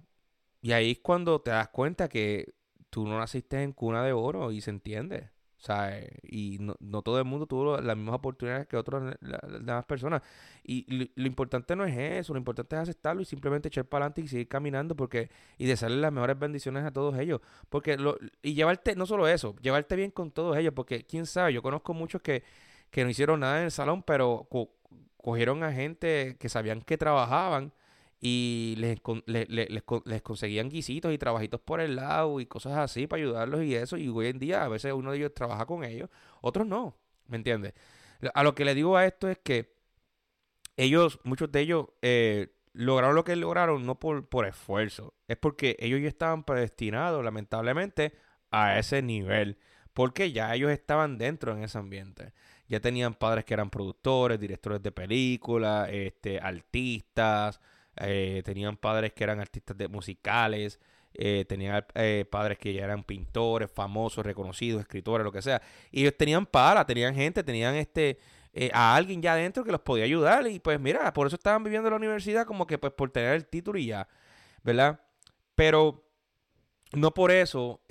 Y ahí es cuando te das cuenta que tú no naciste en cuna de oro y se entiende. O sea, y no, no, todo el mundo tuvo las mismas oportunidades que otras las demás personas. Y lo, importante no es eso, lo importante es aceptarlo y simplemente echar para adelante y seguir caminando porque y desearle las mejores bendiciones a todos ellos. Porque lo, y llevarte, no solo eso, llevarte bien con todos ellos, porque quién sabe, yo conozco muchos que, que no hicieron nada en el salón, pero cogieron a gente que sabían que trabajaban y les, les, conseguían guisitos y trabajitos por el lado y cosas así para ayudarlos y eso. Y hoy en día a veces uno de ellos trabaja con ellos, otros no, ¿me entiendes? A lo que le digo a esto es que ellos, muchos de ellos, eh, lograron lo que lograron no por, por esfuerzo, es porque ellos ya estaban predestinados, lamentablemente, a ese nivel, porque ya ellos estaban dentro en ese ambiente. Ya tenían padres que eran productores, directores de películas, este, artistas, eh, tenían padres que eran artistas de musicales, eh, tenían eh, padres que ya eran pintores, famosos, reconocidos, escritores, lo que sea. Y ellos tenían para, tenían gente, tenían este a alguien ya adentro que los podía ayudar. Y pues mira, por eso estaban viviendo en la universidad como que pues por tener el título y ya, ¿verdad? Pero no por eso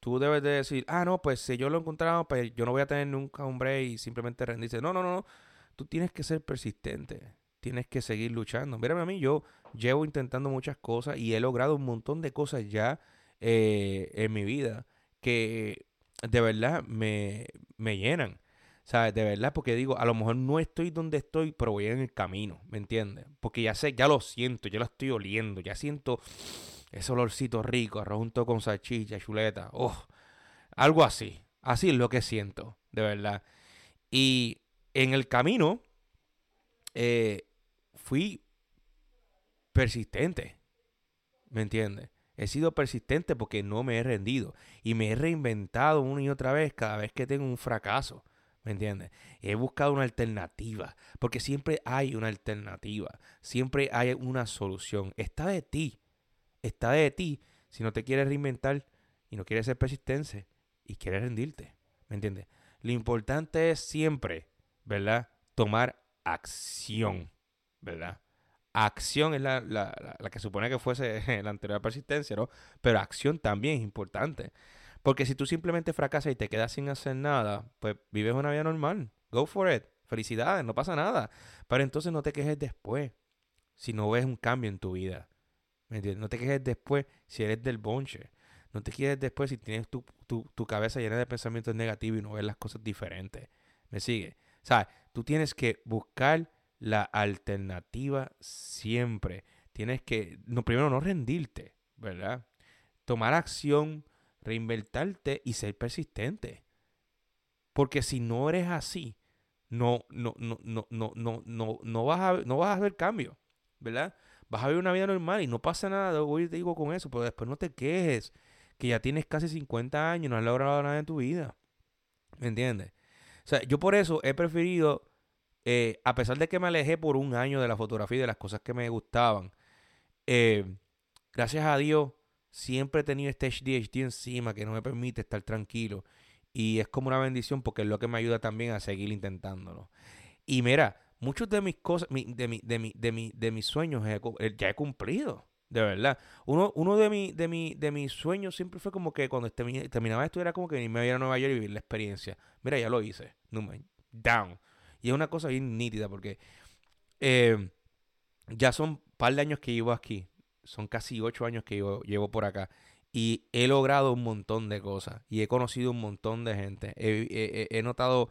tú debes de decir, ah, no, pues si yo lo encontraba, pues yo no voy a tener nunca un break y simplemente rendirse. No, no, no, no. Tú tienes que ser persistente tienes que seguir luchando. Mírame a mí, yo llevo intentando muchas cosas y he logrado un montón de cosas ya eh, en mi vida que de verdad me, me llenan. ¿Sabes? De verdad, porque digo, a lo mejor no estoy donde estoy, pero voy en el camino, ¿me entiendes? Porque ya sé, ya lo siento, ya lo estoy oliendo, ya siento ese olorcito rico, junto con salchicha, chuleta, oh, algo así. Así es lo que siento, de verdad. Y en el camino, eh, fui persistente. ¿Me entiendes? He sido persistente porque no me he rendido y me he reinventado una y otra vez cada vez que tengo un fracaso. ¿Me entiendes? He buscado una alternativa, porque siempre hay una alternativa, siempre hay una solución. Está de ti, está de ti si no te quieres reinventar y no quieres ser persistente y quieres rendirte. ¿Me entiendes? Lo importante es siempre, ¿verdad? Tomar acción. ¿Verdad? Acción es la, la, la, que supone que fuese [LAUGHS] la anterior persistencia, ¿no? Pero acción también es importante. Porque si tú simplemente fracasas y te quedas sin hacer nada, pues vives una vida normal. Go for it. Felicidades, no pasa nada. Pero entonces no te quejes después si no ves un cambio en tu vida. ¿Me entiendes? No te quejes después si eres del bonche. No te quejes después si tienes tu, tu, tu cabeza llena de pensamientos negativos y no ves las cosas diferentes. ¿Me sigue? O sea, tú tienes que buscar la alternativa siempre. Tienes que, no, primero, no rendirte, ¿verdad? Tomar acción, reinventarte y ser persistente. Porque si no eres así, no, no, no, no, no, no, no, no vas a, no vas a ver cambio, ¿verdad? Vas a vivir una vida normal y no pasa nada, hoy te digo con eso, pero después no te quejes, que ya tienes casi 50 años no has logrado nada en tu vida. ¿Me entiendes? O sea, yo por eso he preferido eh, a pesar de que me alejé por un año de la fotografía y de las cosas que me gustaban, eh, gracias a Dios siempre he tenido este HDHD encima que no me permite estar tranquilo. Y es como una bendición porque es lo que me ayuda también a seguir intentándolo. Y mira, muchos de mis cosas, de, mi, de, mi, de, de mis sueños eh, ya he cumplido. De verdad. Uno, uno de, mi, de, mi, de mis sueños siempre fue como que cuando terminaba esto era como que irme a ir a Nueva York y vivir la experiencia. Mira, ya lo hice. Down. Y es una cosa bien nítida porque eh, ya son un par de años que llevo aquí. Son casi ocho años que llevo, por acá. Y he logrado un montón de cosas. Y he conocido un montón de gente. He, notado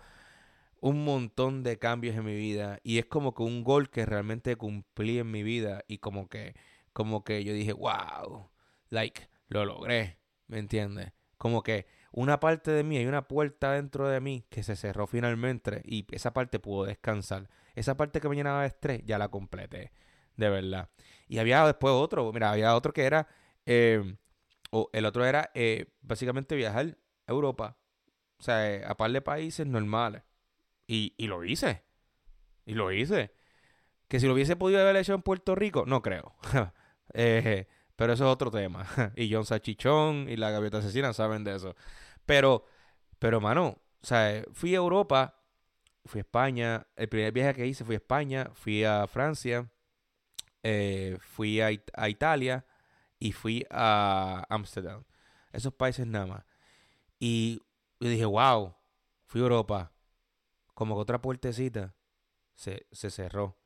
un montón de cambios en mi vida. Y es como que un gol que realmente cumplí en mi vida. Y como que, como que yo dije, wow, like, lo logré. ¿Me entiendes? Como que una parte de mí, hay una puerta dentro de mí que se cerró finalmente y esa parte pudo descansar. Esa parte que me llenaba de estrés ya la completé, de verdad. Y había después otro, mira, había otro que era, eh, o el otro era eh, básicamente viajar a Europa, o sea, eh, a par de países normales. Y, y lo hice, y lo hice. Que si lo hubiese podido haber hecho en Puerto Rico, no creo. [LAUGHS] eh, pero eso es otro tema. [LAUGHS] y John Sachichón y la gaviota asesina saben de eso. Pero, pero, mano, o sea, fui a Europa, fui a España. El primer viaje que hice fui a España, fui a Francia, eh, fui a, a, Italia y fui a Ámsterdam. Esos países nada más. Y yo dije, wow, fui a Europa. Como que otra puertecita se, se cerró.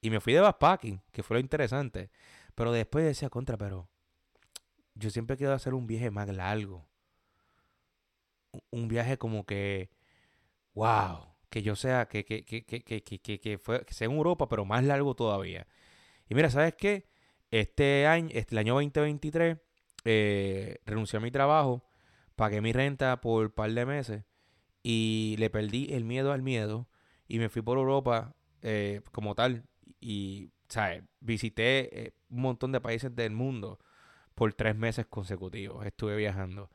Y me fui de backpacking, que fue lo interesante. Pero después decía contra, pero yo siempre quiero hacer un viaje más largo. Un viaje como que, wow, que yo sea, que, que, que, que, fue, sea en Europa, pero más largo todavía. Y mira, ¿sabes qué? Este año, este, el año 2023, eh, renuncié a mi trabajo, pagué mi renta por un par de meses y le perdí el miedo al miedo y me fui por Europa eh, como tal. Y ¿sabes? Visité eh, un montón de países del mundo por tres meses consecutivos. Estuve viajando.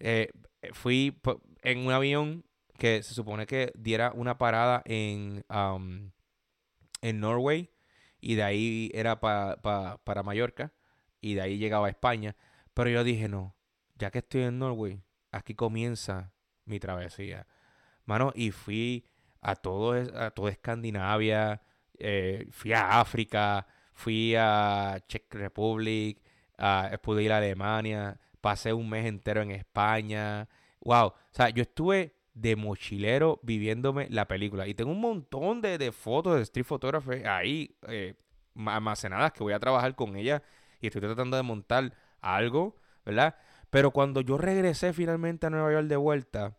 Eh, fui en un avión que se supone que diera una parada en, en Norway y de ahí era para Mallorca y de ahí llegaba a España. Pero yo dije, no, ya que estoy en Norway, aquí comienza mi travesía. Mano, y fui a todo, a toda Escandinavia, eh, fui a África, fui a Czech Republic, a, pude ir a Alemania, pasé un mes entero en España. Wow, o sea, yo estuve de mochilero viviéndome la película. Y tengo un montón de, fotos de street photography ahí eh, almacenadas que voy a trabajar con ella y estoy tratando de montar algo, ¿verdad? Pero cuando yo regresé finalmente a Nueva York de vuelta,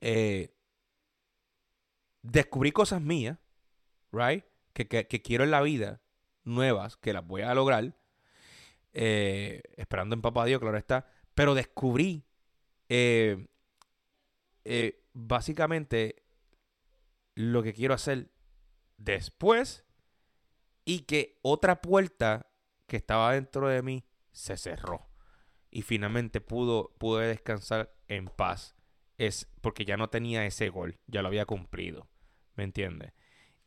eh, descubrí cosas mías right? Que, quiero en la vida, nuevas, que las voy a lograr, eh, esperando en papá Dios, claro está, pero descubrí eh, eh, básicamente lo que quiero hacer después y que otra puerta que estaba dentro de mí se cerró y finalmente pudo pude descansar en paz es porque ya no tenía ese gol ya lo había cumplido ¿me entiendes?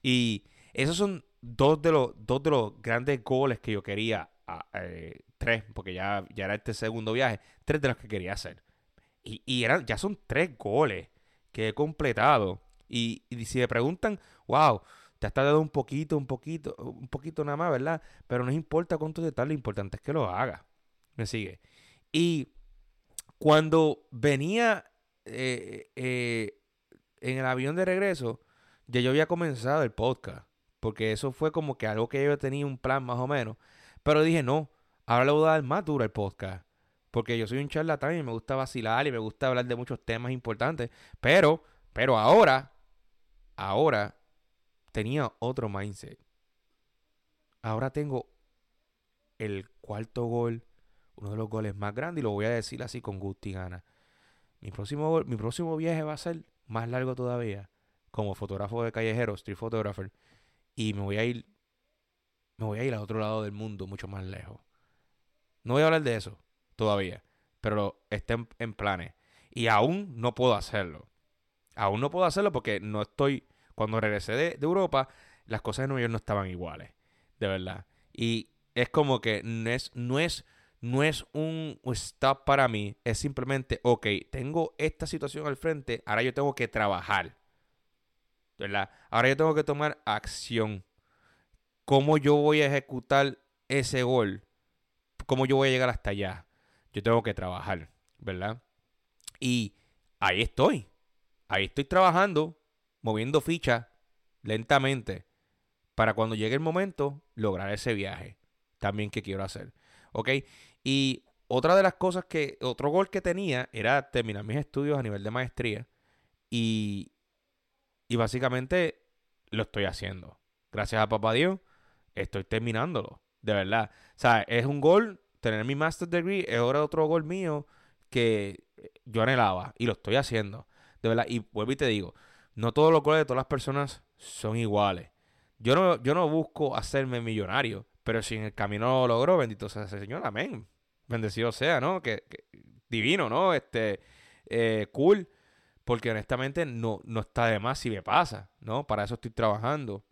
Y esos son dos de los, dos de los grandes goles que yo quería, eh, tres, porque ya, ya era este segundo viaje, tres de los que quería hacer. Y, y eran, ya son tres goles que he completado. Y, si me preguntan, wow, te has tardado un poquito, un poquito, un poquito nada más, ¿verdad? Pero no importa cuánto te lo importante es que lo haga. Me sigue. Y cuando venía eh, eh, en el avión de regreso, ya yo había comenzado el podcast, porque eso fue como que algo que yo tenía un plan más o menos, pero dije, no, ahora le voy a dar más duro al podcast, porque yo soy un charlatán y me gusta vacilar y me gusta hablar de muchos temas importantes, pero, pero ahora, ahora tenía otro mindset. Ahora tengo el cuarto gol, uno de los goles más grandes, y lo voy a decir así con gusto y gana. Mi próximo, mi próximo viaje va a ser más largo todavía como fotógrafo de callejero, street photographer, y me voy a ir, me voy a ir al otro lado del mundo, mucho más lejos. No voy a hablar de eso todavía, pero está en, planes. Y aún no puedo hacerlo. Aún no puedo hacerlo porque no estoy, cuando regresé de, Europa, las cosas en Nueva York no estaban iguales, de verdad. Y es como que no es, no es, no es un stop para mí, es simplemente, ok, tengo esta situación al frente, ahora yo tengo que trabajar. Ahora yo tengo que tomar acción. ¿Cómo yo voy a ejecutar ese gol? ¿Cómo yo voy a llegar hasta allá? Yo tengo que trabajar, ¿verdad? Y ahí estoy. Ahí estoy trabajando, moviendo fichas lentamente para cuando llegue el momento lograr ese viaje también que quiero hacer. ¿Ok? Y otra de las cosas que, otro gol que tenía era terminar mis estudios a nivel de maestría. Y y básicamente lo estoy haciendo. Gracias a papá Dios, estoy terminándolo. De verdad. O sea, es un gol. Tener mi master degree es ahora otro gol mío que yo anhelaba y lo estoy haciendo. De verdad, y vuelvo y te digo, no todos los goles de todas las personas son iguales. Yo no, yo no busco hacerme millonario, pero si en el camino lo logro, bendito sea ese Señor, amén. Bendecido sea, ¿no? Que, divino, ¿no? Este, eh, cool. Porque honestamente no, no está de más si me pasa, ¿no? Para eso estoy trabajando.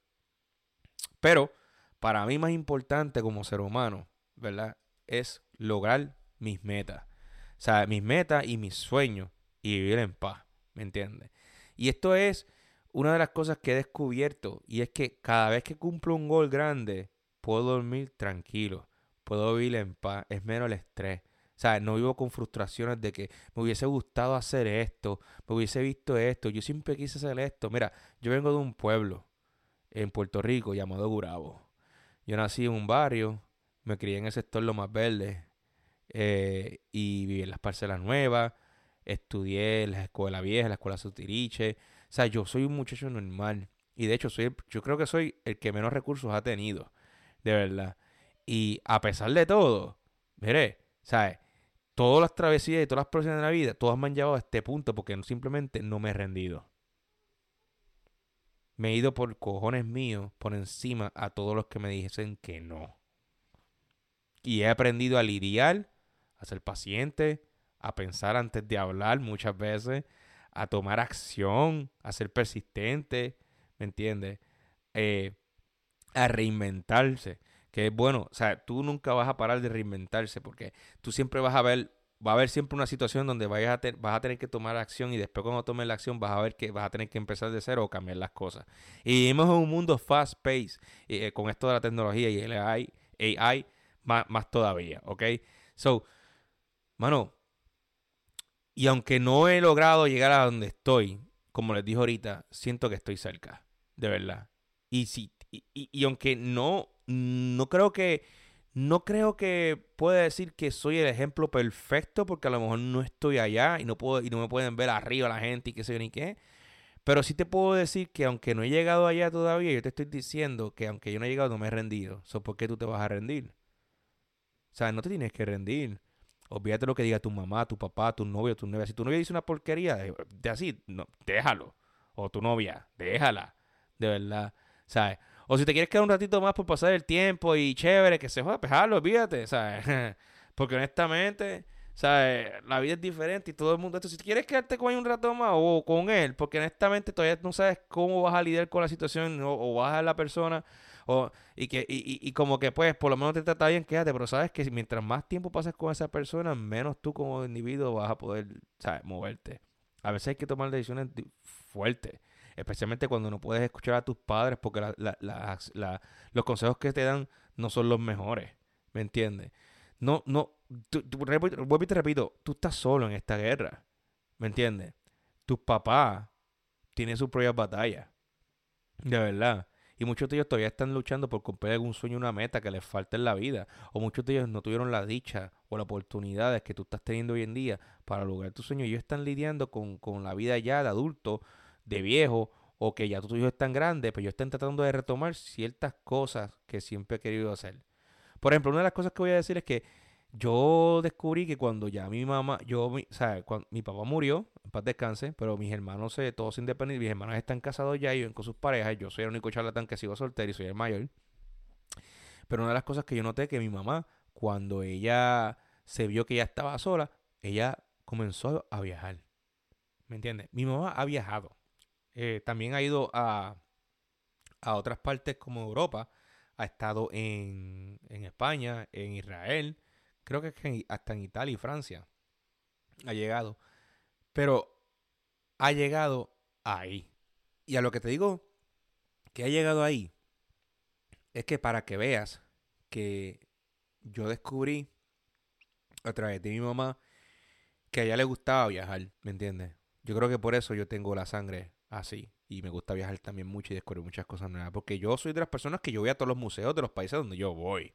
Pero para mí más importante como ser humano, ¿verdad? Es lograr mis metas. O sea, mis metas y mis sueños y vivir en paz, ¿me entiendes? Y esto es una de las cosas que he descubierto y es que cada vez que cumplo un gol grande, puedo dormir tranquilo, puedo vivir en paz, es menos el estrés. O sea, no vivo con frustraciones de que me hubiese gustado hacer esto, me hubiese visto esto, yo siempre quise hacer esto. Mira, yo vengo de un pueblo en Puerto Rico llamado Gurabo. Yo nací en un barrio, me crié en el sector Lo Más Verde eh, y viví en las parcelas nuevas, estudié en la escuela vieja, en la escuela Sutiriche. O sea, yo soy un muchacho normal. Y de hecho, soy yo creo que soy el que menos recursos ha tenido. De verdad. Y a pesar de todo, mire, ¿sabes? Todas las travesías y todas las profesiones de la vida, todas me han llevado a este punto porque simplemente no me he rendido. Me he ido por cojones míos por encima a todos los que me dijesen que no. Y he aprendido a lidiar, a ser paciente, a pensar antes de hablar muchas veces, a tomar acción, a ser persistente, ¿me entiendes? Eh, a reinventarse, que es bueno, o sea, tú nunca vas a parar de reinventarse porque tú siempre vas a ver, va a haber siempre una situación donde vayas a vas a tener que tomar acción y después cuando tomes la acción vas a ver que vas a tener que empezar de cero o cambiar las cosas. Y vivimos en un mundo fast pace eh, con esto de la tecnología y el AI, AI más, más todavía, ¿ok? So, mano, y aunque no he logrado llegar a donde estoy, como les dije ahorita, siento que estoy cerca, de verdad. Y si y, aunque no no creo que no creo que pueda decir que soy el ejemplo perfecto porque a lo mejor no estoy allá y no puedo y no me pueden ver arriba la gente y qué sé yo ni qué. Pero sí te puedo decir que aunque no he llegado allá todavía, yo te estoy diciendo que aunque yo no he llegado, no me he rendido. ¿Por qué tú te vas a rendir? O sea, no te tienes que rendir. Olvídate lo que diga tu mamá, tu papá, tu novio, tu novia. Si tu novia dice una porquería de, así, no, déjalo. O tu novia, déjala. De verdad. ¿Sabes? O si te quieres quedar un ratito más por pasar el tiempo y chévere, que se joda, pejarlo, olvídate. ¿Sabes? [LAUGHS] Porque honestamente, ¿sabes? La vida es diferente y todo el mundo. Esto, si quieres quedarte con él un rato más o con él, porque honestamente todavía no sabes cómo vas a lidiar con la situación o, o vas a la persona y, que, y, como que pues por lo menos te trata bien, quédate, pero sabes que mientras más tiempo pases con esa persona, menos tú como individuo vas a poder, ¿sabes? Moverte. A veces hay que tomar decisiones fuertes, especialmente cuando no puedes escuchar a tus padres porque los consejos que te dan no son los mejores, ¿me entiendes? No, no, vuelvo y te repito, tú estás solo en esta guerra, ¿me entiendes? Tus papás tienen sus propias batallas, de verdad. Y muchos de ellos todavía están luchando por cumplir algún sueño, una meta que les falta en la vida. O muchos de ellos no tuvieron la dicha o las oportunidades que tú estás teniendo hoy en día para lograr tu sueño. Ellos están lidiando con, la vida ya de adulto, de viejo, o que ya tus hijos están grandes, pero ellos están tratando de retomar ciertas cosas que siempre he querido hacer. Por ejemplo, una de las cosas que voy a decir es que yo descubrí que cuando ya mi mamá, yo, o sea, cuando mi papá murió, en paz descanse, pero mis hermanos, se, todos independientes, mis hermanos están casados ya y viven con sus parejas, yo soy el único charlatán que sigo soltero y soy el mayor. Pero una de las cosas que yo noté que mi mamá, cuando ella se vio que ya estaba sola, ella comenzó a viajar. ¿Me entiendes? Mi mamá ha viajado. Eh, también ha ido a, a otras partes como Europa. Ha estado en, en España, en Israel creo que hasta en Italia y Francia ha llegado. Pero ha llegado ahí. Y a lo que te digo que ha llegado ahí es que para que veas que yo descubrí a través de mi mamá que a ella le gustaba viajar, ¿me entiendes? Yo creo que por eso yo tengo la sangre así. Y me gusta viajar también mucho y descubrir muchas cosas nuevas. Porque yo soy de las personas que yo voy a todos los museos de los países donde yo voy.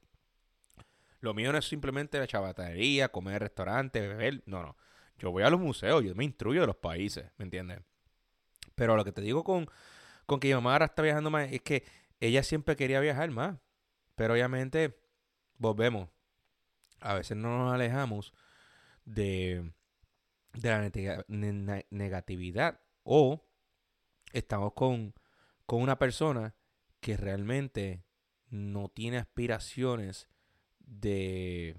Lo mío no es simplemente la chabatanería, comer en restaurante, beber. No, no. Yo voy a los museos, yo me instruyo de los países, ¿me entiendes? Pero lo que te digo con, con que mi mamá ahora está viajando más es que ella siempre quería viajar más. Pero obviamente, volvemos. A veces no nos alejamos de, de la negatividad o estamos con, con una persona que realmente no tiene aspiraciones de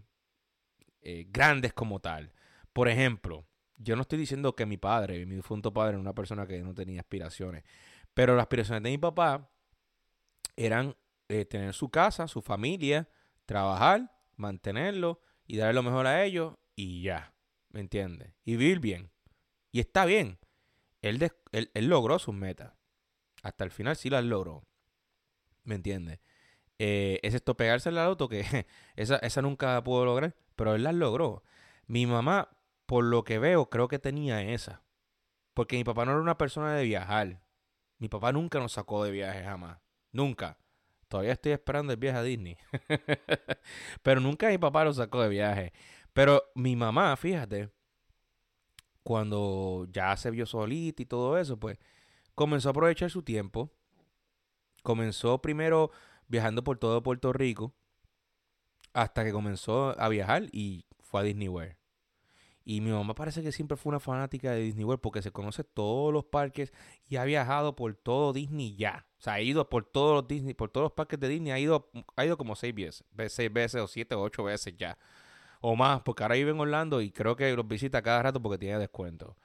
eh, grandes como tal. Por ejemplo, yo no estoy diciendo que mi padre, mi difunto padre, era una persona que no tenía aspiraciones, pero las aspiraciones de mi papá eran eh, tener su casa, su familia, trabajar, mantenerlo y darle lo mejor a ellos y ya, ¿me entiendes? Y vivir bien. Y está bien. Él, él, logró sus metas. Hasta el final sí las logró. ¿Me entiendes? Eh, es esto pegarse al auto que [LAUGHS] esa, esa nunca pudo lograr, pero él las logró. Mi mamá, por lo que veo, creo que tenía esa. Porque mi papá no era una persona de viajar. Mi papá nunca nos sacó de viaje jamás. Nunca. Todavía estoy esperando el viaje a Disney. [LAUGHS] Pero nunca mi papá lo sacó de viaje. Pero mi mamá, fíjate, cuando ya se vio solita y todo eso, pues comenzó a aprovechar su tiempo. Comenzó primero viajando por todo Puerto Rico hasta que comenzó a viajar y fue a Disney World. Y mi mamá parece que siempre fue una fanática de Disney World porque se conoce todos los parques y ha viajado por todo Disney ya. O sea, ha ido por todos los Disney, por todos los parques de Disney, ha ido, ha ido como seis veces, seis veces o siete o ocho veces ya. O más, porque ahora vive en Orlando y creo que los visita cada rato porque tiene descuento.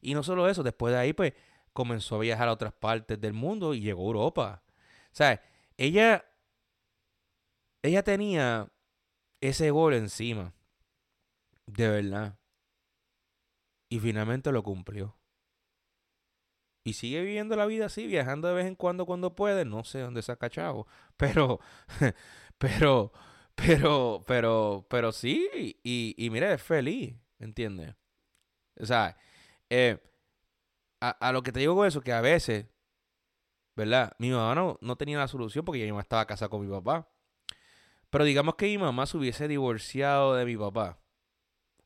Y no solo eso, después de ahí, pues, comenzó a viajar a otras partes del mundo y llegó a Europa. O sea, ella, ella tenía ese gol encima. De verdad. Y finalmente lo cumplió. Y sigue viviendo la vida así, viajando de vez en cuando cuando puede. No sé dónde se ha cachado. [LAUGHS] Pero, pero, pero, pero, pero sí. Y, y mira, es feliz. ¿Entiendes? O sea, eh, a, lo que te digo con eso, que a veces, ¿verdad? Mi mamá no, no tenía la solución porque mi mamá estaba casada con mi papá. Pero digamos que mi mamá se hubiese divorciado de mi papá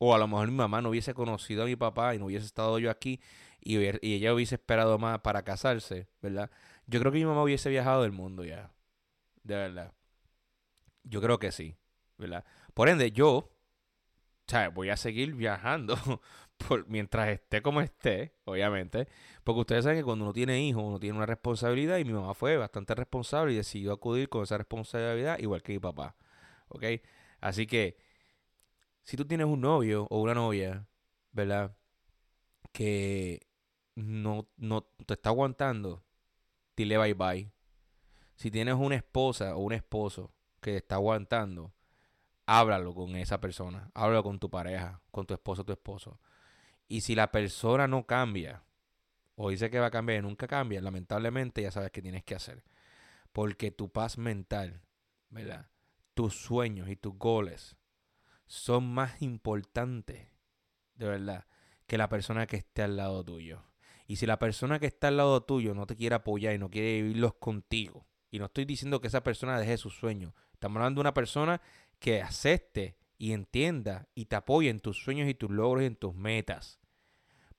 o a lo mejor mi mamá no hubiese conocido a mi papá y no hubiese estado yo aquí y, y ella hubiese esperado más para casarse, ¿verdad? Yo creo que mi mamá hubiese viajado del mundo ya. De verdad. Yo creo que sí, ¿verdad? Por ende, yo, o sea, voy a seguir viajando [LAUGHS] por, mientras esté como esté, obviamente. Porque ustedes saben que cuando uno tiene hijos, uno tiene una responsabilidad y mi mamá fue bastante responsable y decidió acudir con esa responsabilidad igual que mi papá. ¿Ok? Así que si tú tienes un novio o una novia, ¿verdad? Que no, no te está aguantando, dile bye bye. Si tienes una esposa o un esposo que está aguantando, háblalo con esa persona, háblalo con tu pareja, con tu esposo tu esposo. Y si la persona no cambia, o dice que va a cambiar y nunca cambia, lamentablemente ya sabes qué tienes que hacer. Porque tu paz mental, ¿verdad? Tus sueños y tus goles son más importantes, de verdad, que la persona que esté al lado tuyo. Y si la persona que está al lado tuyo no te quiere apoyar y no quiere vivirlos contigo, y no estoy diciendo que esa persona deje sus sueños, estamos hablando de una persona que acepte y entienda y te apoye en tus sueños y tus logros y en tus metas.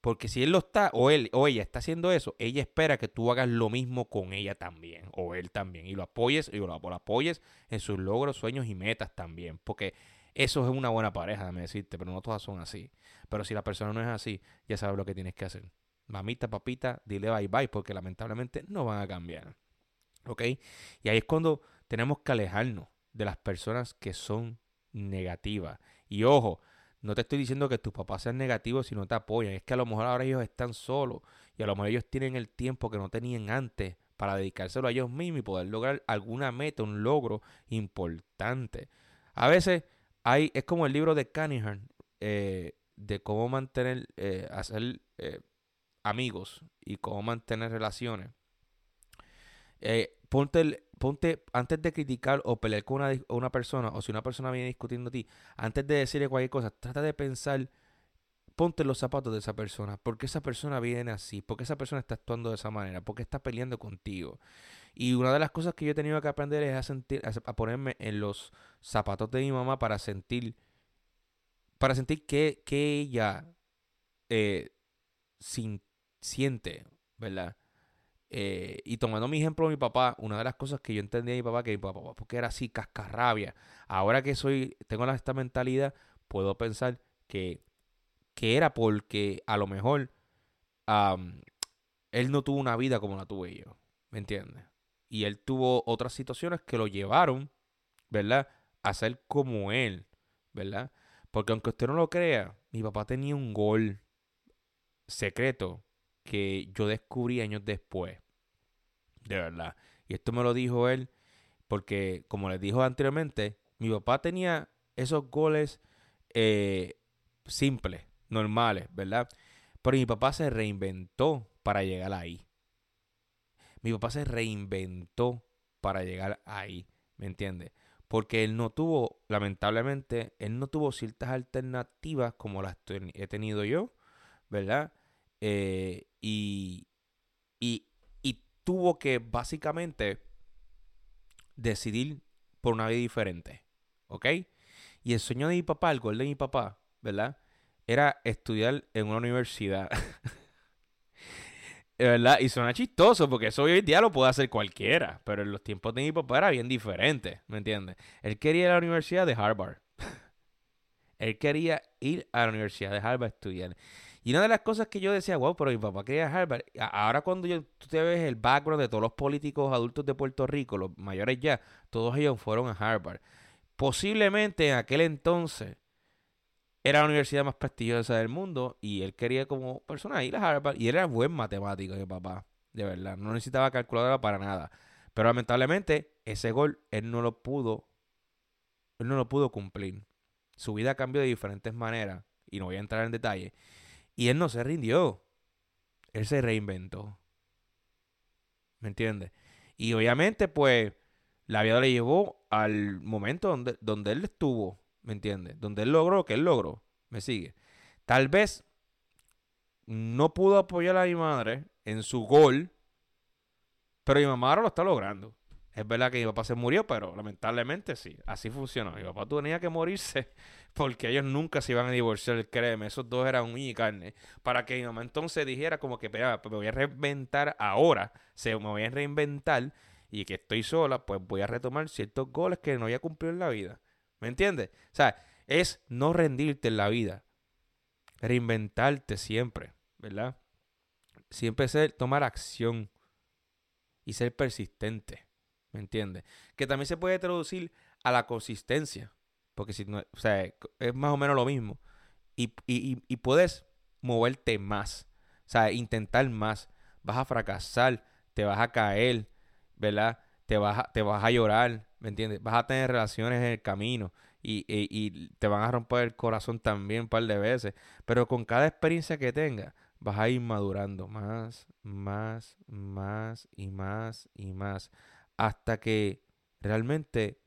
Porque si él lo está, o él o ella está haciendo eso, ella espera que tú hagas lo mismo con ella también, o él también, y lo apoyes, y lo, apoyes en sus logros, sueños y metas también. Porque eso es una buena pareja, déjame decirte, pero no todas son así. Pero si la persona no es así, ya sabes lo que tienes que hacer. Mamita, papita, dile bye bye, porque lamentablemente no van a cambiar. ¿Ok? Y ahí es cuando tenemos que alejarnos de las personas que son negativas. Y ojo, no te estoy diciendo que tus papás sean negativos si no te apoyan. Es que a lo mejor ahora ellos están solos y a lo mejor ellos tienen el tiempo que no tenían antes para dedicárselo a ellos mismos y poder lograr alguna meta, un logro importante. A veces hay, es como el libro de Cunningham, eh, de cómo mantener, eh, hacer eh, amigos y cómo mantener relaciones. ponte, ponte, antes de criticar o pelear con una, una, persona, o si una persona viene discutiendo a ti, antes de decirle cualquier cosa, trata de pensar, ponte los zapatos de esa persona. ¿Por qué esa persona viene así? ¿Por qué esa persona está actuando de esa manera? ¿Por qué está peleando contigo? Y una de las cosas que yo he tenido que aprender es a, sentir, a, ponerme en los zapatos de mi mamá para sentir, para sentir que, que ella eh, siente, ¿verdad? Eh, y tomando mi ejemplo de mi papá, una de las cosas que yo entendía de mi papá, que mi papá, porque era así, cascarrabia. Ahora que soy, tengo esta mentalidad, puedo pensar que que era porque a lo mejor él no tuvo una vida como la tuve yo, ¿me entiendes? Y él tuvo otras situaciones que lo llevaron, ¿verdad? A ser como él, ¿verdad? Porque aunque usted no lo crea, mi papá tenía un gol secreto que yo descubrí años después. De verdad. Y esto me lo dijo él porque, como les dijo anteriormente, mi papá tenía esos goles eh, simples, normales, ¿verdad? Pero mi papá se reinventó para llegar ahí. Mi papá se reinventó para llegar ahí, ¿me entiendes? Porque él no tuvo, lamentablemente, él no tuvo ciertas alternativas como las he tenido yo, ¿verdad? Eh, y, tuvo que básicamente decidir por una vida diferente, ¿ok? Y el sueño de mi papá, el gol de mi papá, ¿verdad? era estudiar en una universidad. [LAUGHS] ¿Verdad? Y suena chistoso porque eso hoy en día lo puede hacer cualquiera. Pero en los tiempos de mi papá era bien diferente. ¿Me entiendes? Él quería ir a la Universidad de Harvard. [LAUGHS] Él quería ir a la Universidad de Harvard a estudiar. Y una de las cosas que yo decía, wow, pero mi papá quería Harvard. Ahora cuando yo, tú te ves el background de todos los políticos adultos de Puerto Rico, los mayores ya, todos ellos fueron a Harvard. Posiblemente en aquel entonces era la universidad más prestigiosa del mundo y él quería como persona ir a Harvard y él era buen matemático, mi papá, de verdad, no necesitaba calculadora para nada. Pero lamentablemente ese gol él no lo pudo él no lo pudo cumplir. Su vida cambió de diferentes maneras y no voy a entrar en detalle. Y él no se rindió. Él se reinventó. ¿Me entiendes? Y obviamente pues la vida le llevó al momento donde, donde él estuvo ¿Me entiendes? Donde él logró lo que él logró. ¿Me sigue? Tal vez no pudo apoyar a mi madre en su gol, pero mi mamá ahora lo está logrando. Es verdad que mi papá se murió, pero lamentablemente sí, así funcionó. Mi papá tenía que morirse [LAUGHS] porque ellos nunca se iban a divorciar, créeme, esos dos eran un y carne. Para que mi mamá entonces dijera como que, me voy a reinventar ahora, se me voy a reinventar y que estoy sola, pues voy a retomar ciertos goles que no había cumplido en la vida. ¿Me entiendes? O sea, es no rendirte en la vida. Reinventarte siempre, ¿verdad? Siempre ser, tomar acción y ser persistente. ¿Me entiendes? Que también se puede traducir a la consistencia. Porque si no, o sea, es más o menos lo mismo. Y, y puedes moverte más. O sea, intentar más. Vas a fracasar, te vas a caer, ¿verdad? Te vas a, te vas a llorar, ¿me entiendes? Vas a tener relaciones en el camino y, te van a romper el corazón también un par de veces. Pero con cada experiencia que tengas, vas a ir madurando más, más, más y más y más. Hasta que realmente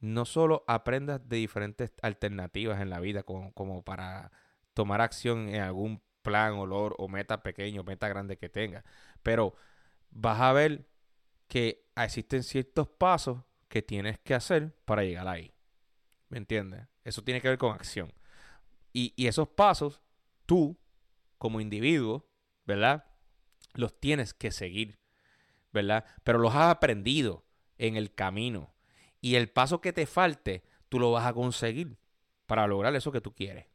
no solo aprendas de diferentes alternativas en la vida como, para tomar acción en algún plan, olor o meta pequeño, meta grande que tengas, pero vas a ver que existen ciertos pasos que tienes que hacer para llegar ahí. ¿Me entiendes? Eso tiene que ver con acción. Y, esos pasos, tú, como individuo, ¿verdad? Los tienes que seguir, Pero los has aprendido en el camino. Y el paso que te falte, tú lo vas a conseguir para lograr eso que tú quieres.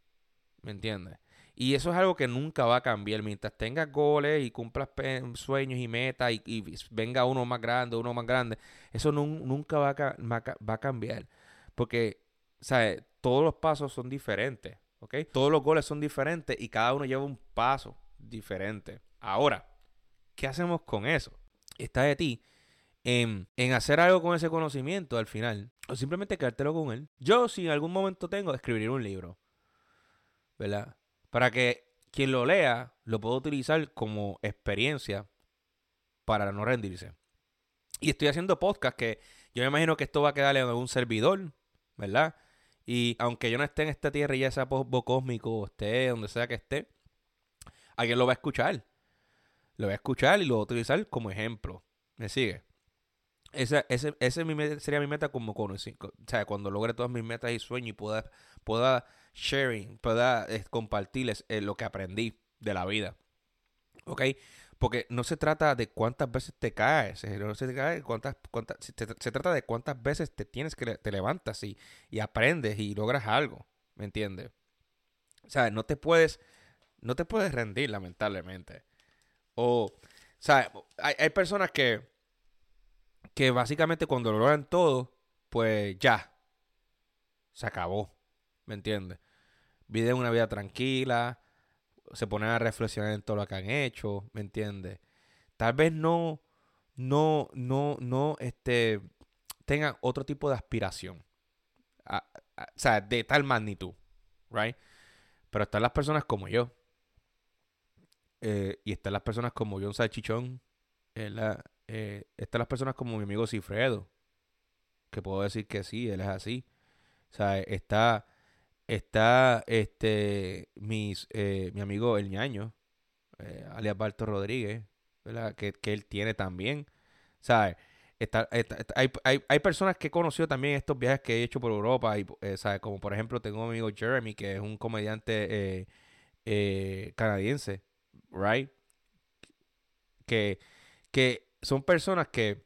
¿Me entiendes? Y eso es algo que nunca va a cambiar. Mientras tengas goles y cumplas sueños y metas y, venga uno más grande, uno más grande, eso nunca va a, va a, cambiar. Porque, ¿sabes? Todos los pasos son diferentes, ¿ok? Todos los goles son diferentes y cada uno lleva un paso diferente. Ahora, ¿qué hacemos con eso? Está de ti en, en, hacer algo con ese conocimiento al final. O simplemente quedártelo con él. Yo, si en algún momento tengo, escribir un libro. ¿Verdad? para que quien lo lea lo pueda utilizar como experiencia para no rendirse. Y estoy haciendo podcast que yo me imagino que esto va a quedarle en algún servidor, ¿verdad? Y aunque yo no esté en esta tierra y ya sea cósmico o esté donde sea que esté, alguien lo va a escuchar. Lo va a escuchar y lo va a utilizar como ejemplo. ¿Me sigue? Esa, ese, ese sería mi meta como conocer. O sea, cuando logre todas mis metas y sueños y pueda, pueda sharing, pueda eh, compartirles eh, lo que aprendí de la vida. ¿Ok? Porque no se trata de cuántas veces te caes, eh, no se, cae cuántas, cuántas, se, trata de cuántas veces te tienes que te levantas y, y aprendes y logras algo. ¿Me entiendes? O sea, no te puedes, no te puedes rendir, lamentablemente. O, o sea, hay, hay personas que, que básicamente cuando lo logran todo, pues ya, se acabó, ¿me entiendes? Viven una vida tranquila, se ponen a reflexionar en todo lo que han hecho, ¿me entiendes? Tal vez no, no, no, no, este, tengan otro tipo de aspiración. o sea, de tal magnitud, ¿right? Pero están las personas como yo. Eh, y están las personas como John Salchichón. La, eh, están las personas como mi amigo Cifredo. Que puedo decir que sí, él es así. O sea, está, está este, mis, eh, mi amigo El Ñaño, eh, alias Balto Rodríguez, ¿verdad? Que, que él tiene también. ¿Sabes? hay, hay, hay, personas que he conocido también estos viajes que he hecho por Europa, y, ¿sabes? como por ejemplo tengo un amigo Jeremy, que es un comediante canadiense, ¿right? Que, que son personas que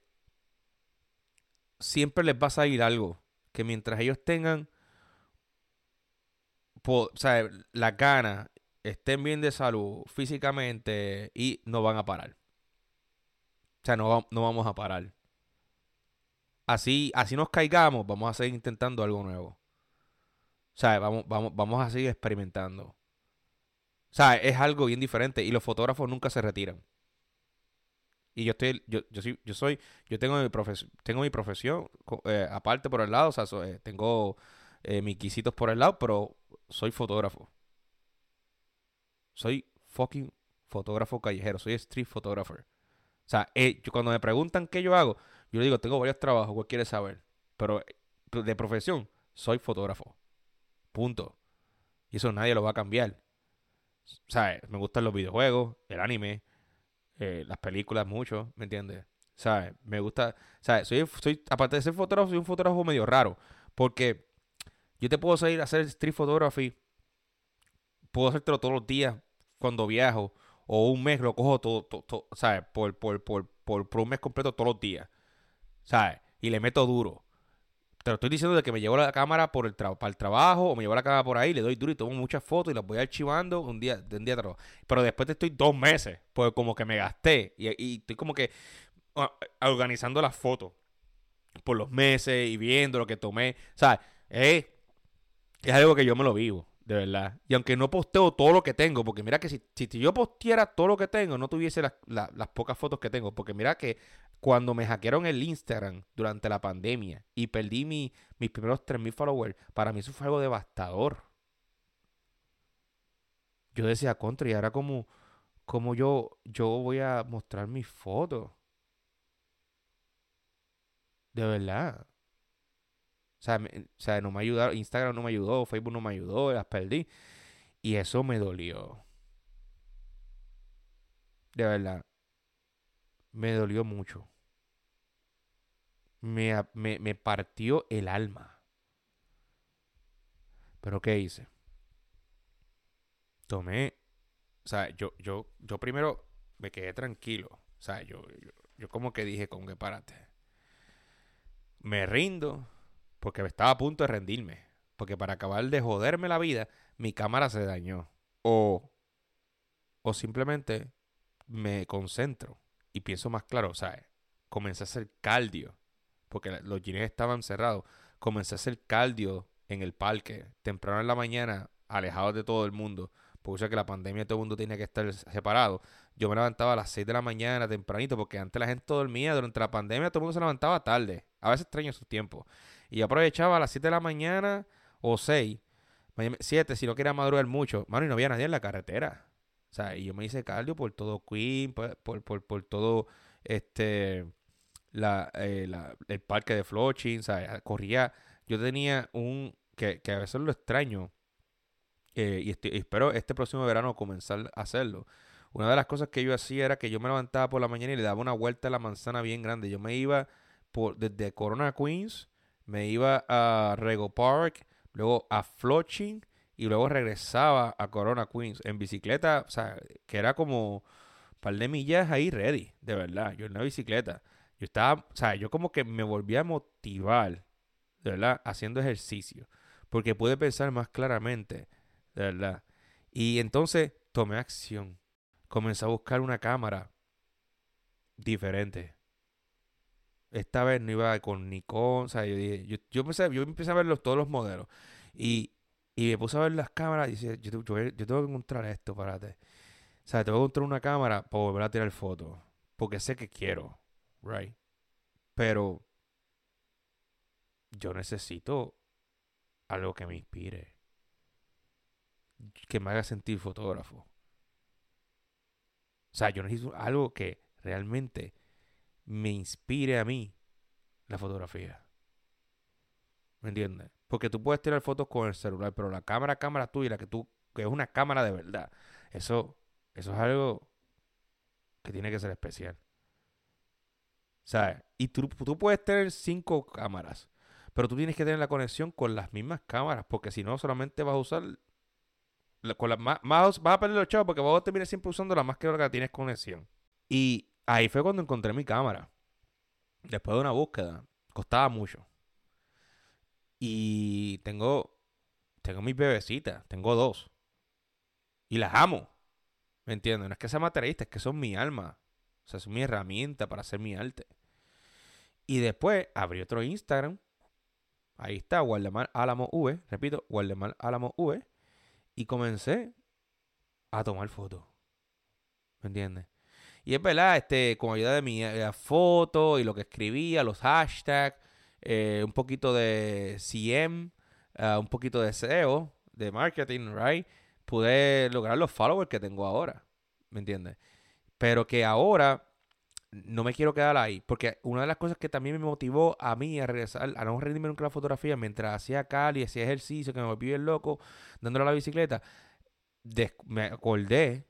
siempre les va a salir algo, que mientras ellos tengan o sea, las ganas, estén bien de salud físicamente y no van a parar. O sea, no, no vamos a parar así, así nos caigamos, vamos a seguir intentando algo nuevo. O sea, vamos, vamos, vamos a seguir experimentando. O sea, es algo bien diferente y los fotógrafos nunca se retiran. Y yo estoy, yo, yo soy, yo tengo mi profesión, tengo mi profesión eh, aparte por el lado, o sea, eh, tengo eh, mis quisitos por el lado, pero soy fotógrafo. Soy fucking fotógrafo callejero, soy street photographer. O sea, yo, cuando me preguntan qué yo hago, yo le digo, tengo varios trabajos, ¿cuál quieres saber? Pero de profesión, soy fotógrafo. Punto. Y eso nadie lo va a cambiar. ¿Sabes? Me gustan los videojuegos, el anime, eh, las películas mucho, ¿me entiendes? ¿Sabes? Me gusta, ¿sabes? Soy, soy, aparte de ser fotógrafo, soy un fotógrafo medio raro. Porque yo te puedo salir a hacer street photography, puedo hacértelo todos los días cuando viajo, o un mes lo cojo todo, todo, por, por, por, por un mes completo todos los días. ¿sabes? Y le meto duro. Te lo estoy diciendo de que me llevo la cámara por el para el trabajo o me llevo la cámara por ahí, le doy duro y tomo muchas fotos y las voy archivando un día, de un día a otro. Pero después te estoy dos meses, pues como que me gasté y, estoy como que ah, organizando las fotos por los meses y viendo lo que tomé. O sea, es algo que yo me lo vivo. De verdad. Y aunque no posteo todo lo que tengo, porque mira que si, si yo posteara todo lo que tengo, no tuviese las pocas fotos que tengo. Porque mira que cuando me hackearon el Instagram durante la pandemia y perdí mi, mis primeros 3.000 followers, para mí eso fue algo devastador. Yo decía, contra, y ahora como, como yo, yo voy a mostrar mis fotos. De verdad. O sea, sea, no me ayudaron, Instagram no me ayudó, Facebook no me ayudó, las perdí. Y eso me dolió. De verdad. Me dolió mucho. Me, me, me partió el alma. Pero ¿qué hice? Tomé. O sea, yo, yo, yo primero me quedé tranquilo. O sea, yo, yo, yo como que dije, con que párate. Me rindo porque estaba a punto de rendirme. Porque para acabar de joderme la vida, mi cámara se dañó. O, o simplemente me concentro y pienso más claro. O sea, comencé a hacer cardio. Porque los jeans estaban cerrados. Comencé a hacer cardio en el parque, temprano en la mañana, alejados de todo el mundo. Porque que la pandemia todo el mundo tenía que estar separado. Yo me levantaba a las 6 de la mañana tempranito, porque antes la gente dormía. Durante la pandemia todo el mundo se levantaba tarde. A veces extraño sus tiempos. Y aprovechaba a las 7 de la mañana o 6, 7 si no quería madrugar mucho. Mano, y no había nadie en la carretera. O sea, y yo me hice cardio por todo Queen, por, por, todo este la, eh, el parque de Flushing, o sea, corría. Yo tenía un que, que a veces lo extraño. Eh, y, y espero este próximo verano comenzar a hacerlo. Una de las cosas que yo hacía era que yo me levantaba por la mañana y le daba una vuelta a la manzana bien grande. Yo me iba por, desde Corona Queens me iba a Rego Park, luego a Flushing y luego regresaba a Corona Queens en bicicleta, o sea, que era como un par de millas ahí ready, de verdad, yo en una bicicleta. Yo estaba, o sea, yo como que me volví a motivar, de verdad, haciendo ejercicio, porque pude pensar más claramente, de verdad. Y entonces tomé acción. Comencé a buscar una cámara diferente. Esta vez no iba con Nikon, o sea, yo dije, yo, yo empecé, yo empecé a ver todos los modelos. Y, y me puse a ver las cámaras y dije, yo, yo, yo tengo que encontrar esto, párate. O sea, tengo que encontrar una cámara para volver a tirar fotos. Porque sé que quiero, right? Pero yo necesito algo que me inspire. Que me haga sentir fotógrafo. O sea, yo necesito algo que realmente me inspire a mí la fotografía. ¿Me entiendes? Porque tú puedes tirar fotos con el celular, pero la cámara, cámara tuya, la que tú, que es una cámara de verdad, eso, eso es algo que tiene que ser especial. ¿Sabes? Y tú, tú puedes tener cinco cámaras, pero tú tienes que tener la conexión con las mismas cámaras, porque si no, solamente vas a usar. con las más, vas a perder los chavos porque vas a terminar siempre usando la más que la que tienes conexión. Y ahí fue cuando encontré mi cámara. Después de una búsqueda. Costaba mucho. Y tengo. Tengo mis bebecitas. Tengo dos. Y las amo. ¿Me entiendes? No es que sea materialista, es que son mi alma. O sea, son mi herramienta para hacer mi arte. Y después abrí otro Instagram Ahí está, Waldemar Álamo V. Repito, Waldemar Álamo V. Y comencé a tomar fotos. ¿Me entiendes? Y es verdad, este, con ayuda de mi eh, foto y lo que escribía, los hashtags, eh, un poquito de CM, eh, un poquito de SEO, de marketing, right? Pude lograr los followers que tengo ahora. ¿Me entiendes? Pero que ahora no me quiero quedar ahí. Porque una de las cosas que también me motivó a mí a regresar, a no rendirme nunca la fotografía, mientras hacía cali, hacía ejercicio, que me volví el loco, dándole a la bicicleta, me acordé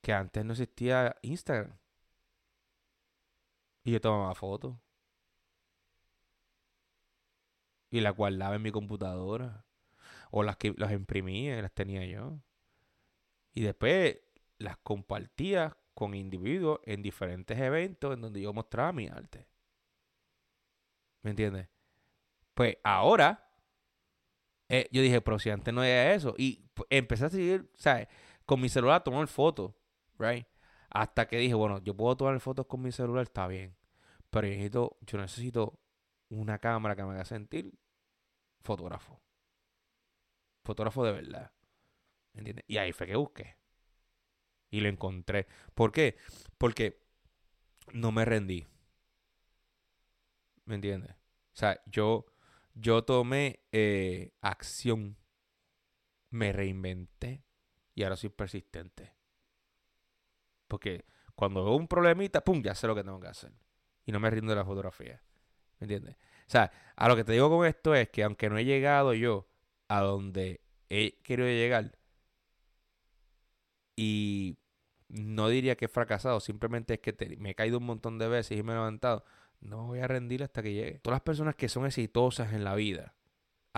que antes no existía Instagram. Y yo tomaba fotos. Y las guardaba en mi computadora. O las que las imprimía, las tenía yo. Y después las compartía con individuos en diferentes eventos en donde yo mostraba mi arte. ¿Me entiendes? Pues ahora, eh, yo dije, pero si antes no era eso. Y empecé a seguir, ¿sabes? Con mi celular a fotos, ¿right? Hasta que dije, bueno, yo puedo tomar fotos con mi celular, está bien. Pero yo necesito, yo necesito una cámara que me haga sentir fotógrafo. Fotógrafo de verdad. ¿Me entiendes? Y ahí fue que busqué. Y lo encontré. ¿Por qué? Porque no me rendí. ¿Me entiendes? O sea, yo, yo tomé eh, acción. Me reinventé. Y ahora soy persistente. Porque cuando veo un problemita, pum, ya sé lo que tengo que hacer. Y no me rindo de la fotografía. ¿Me entiendes? O sea, a lo que te digo con esto es que aunque no he llegado yo a donde he querido llegar, y no diría que he fracasado, simplemente es que me he caído un montón de veces y me he levantado. No voy a rendir hasta que llegue. Todas las personas que son exitosas en la vida,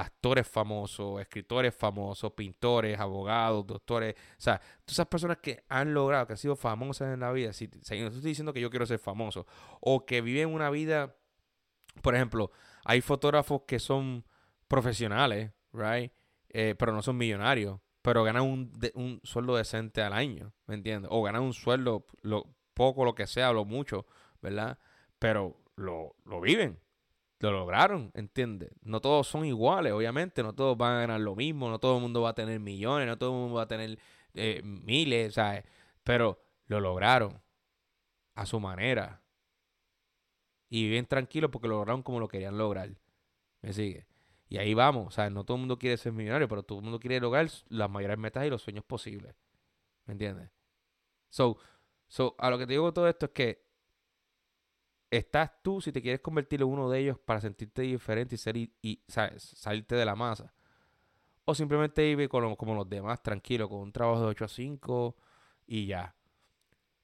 actores famosos, escritores famosos, pintores, abogados, doctores, o sea, todas esas personas que han logrado, que han sido famosas en la vida, si, no estoy diciendo que yo quiero ser famoso, o que viven una vida, por ejemplo, hay fotógrafos que son profesionales, right? Eh, pero no son millonarios pero ganan un, un sueldo decente al año, ¿me entiendes? O ganan un sueldo, lo poco, lo que sea, lo mucho, ¿verdad? Pero lo, lo viven, lo lograron, ¿entiendes? No todos son iguales, obviamente, no todos van a ganar lo mismo, no todo el mundo va a tener millones, no todo el mundo va a tener eh, miles, ¿sabes? Pero lo lograron a su manera. Y viven tranquilos porque lo lograron como lo querían lograr. ¿Me sigue? Y ahí vamos, sea, no todo el mundo quiere ser millonario, pero todo el mundo quiere lograr las mayores metas y los sueños posibles. ¿Me entiendes? So, so, a lo que te digo todo esto es que estás tú si te quieres convertir en uno de ellos para sentirte diferente y, ser y, salirte de la masa. O simplemente vive como, como los demás, tranquilo, con un trabajo de 8 a 5 y ya.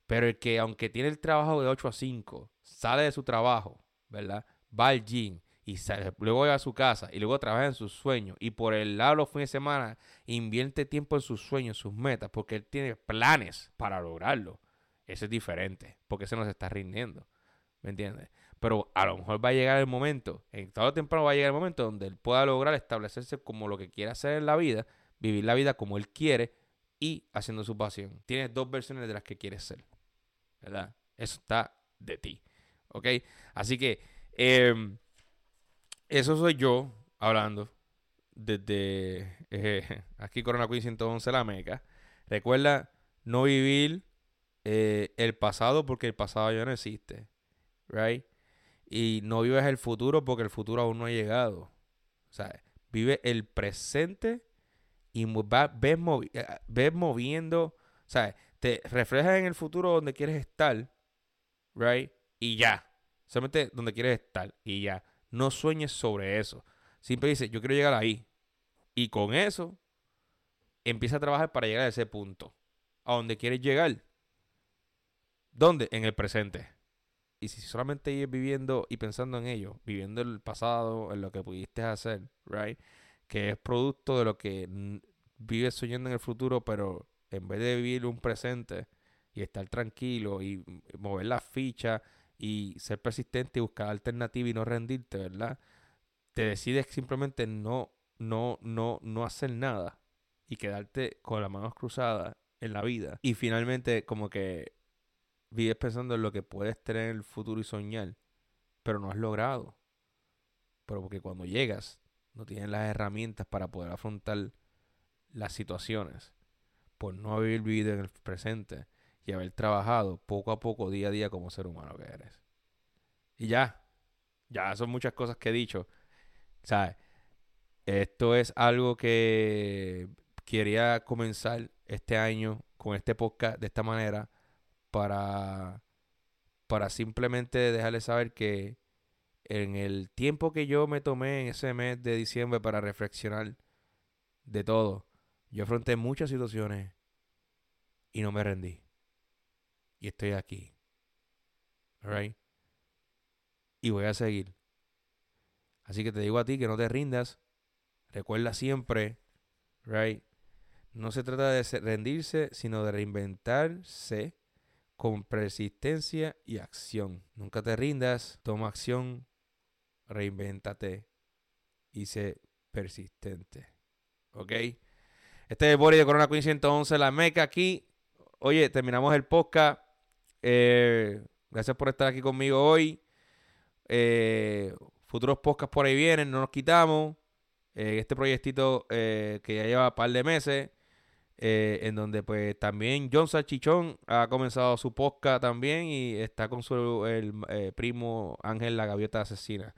Pero el que, aunque tiene el trabajo de 8 a 5, sale de su trabajo, ¿verdad? Va al gym, y luego va a su casa y luego trabaja en sus sueños y por el lado los fines de semana invierte tiempo en sus sueños, sus metas, porque él tiene planes para lograrlo. Ese es diferente, porque se está rindiendo. ¿Me entiendes? Pero a lo mejor va a llegar el momento, en todo temprano va a llegar el momento donde él pueda lograr establecerse como lo que quiere hacer en la vida, vivir la vida como él quiere, y haciendo su pasión. Tienes dos versiones de las que quieres ser. ¿Verdad? Eso está de ti. ¿Ok? Así que em, eso soy yo hablando desde eh, [LAUGHS] aquí Corona Queen 111 La Meca. Recuerda no vivir eh, el pasado porque el pasado ya no existe. Right? Y no vivas el futuro porque el futuro aún no ha llegado. O sea, vive el presente y ves, eh, ves moviendo, o sea, te reflejas en el futuro donde quieres estar, right? Y ya. Solamente donde quieres estar y ya. No sueñes sobre eso. Siempre dices, yo quiero llegar ahí. Y con eso, empieza a trabajar para llegar a ese punto. A donde quieres llegar. ¿Dónde? En el presente. Y si solamente ir viviendo y pensando en ello, viviendo el pasado, en lo que pudiste hacer, right? Que es producto de lo que vives soñando en el futuro, pero en vez de vivir un presente y estar tranquilo y mover la ficha y ser persistente y buscar alternativa y no rendirte, ¿verdad? Te decides simplemente no, no, no, no hacer nada y quedarte con las manos cruzadas en la vida. Y finalmente como que vives pensando en lo que puedes tener en el futuro y soñar, pero no has logrado. Pero porque cuando llegas, no tienes las herramientas para poder afrontar las situaciones por no haber vivido en el presente y haber trabajado poco a poco, día a día, como ser humano que eres. Y ya, ya son muchas cosas que he dicho. ¿Sabes? Esto es algo que quería comenzar este año con este podcast de esta manera para, para simplemente dejarles saber que en el tiempo que yo me tomé en ese mes de diciembre para reflexionar de todo, yo afronté muchas situaciones y no me rendí. Y estoy aquí. Alright. Y voy a seguir. Así que te digo a ti que no te rindas. Recuerda siempre, right? No se trata de rendirse, sino de reinventarse con persistencia y acción. Nunca te rindas, toma acción, reinvéntate y sé persistente. ¿Ok? Este es Boris de Corona Queen 111, la meca aquí. Oye, terminamos el podcast. Eh, gracias por estar aquí conmigo hoy. Eh, futuros podcasts por ahí vienen, no nos quitamos. Eh, este proyectito que ya lleva un par de meses. En donde pues también John Salchichón ha comenzado su podcast también y está con su el, primo Ángel la Gaviota Asesina.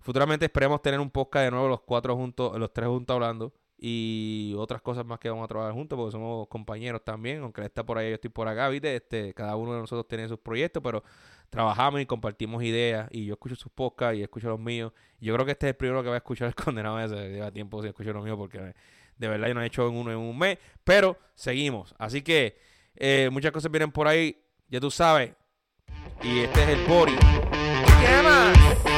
Futuramente esperemos tener un podcast de nuevo los cuatro juntos, los tres juntos hablando y otras cosas más que vamos a trabajar juntos porque somos compañeros también, aunque él está por ahí, yo estoy por acá, ¿viste? Este, cada uno de nosotros tiene sus proyectos, pero trabajamos y compartimos ideas y yo escucho sus podcasts y escucho los míos. Yo creo que este es el primero que va a escuchar el [LAUGHS] condenado ese, lleva tiempo sin escuchar los míos porque de verdad yo no he hecho en uno en un mes, pero seguimos. Así que eh, muchas cosas vienen por ahí, ya tú sabes. Y este es el Bori. ¿Qué más?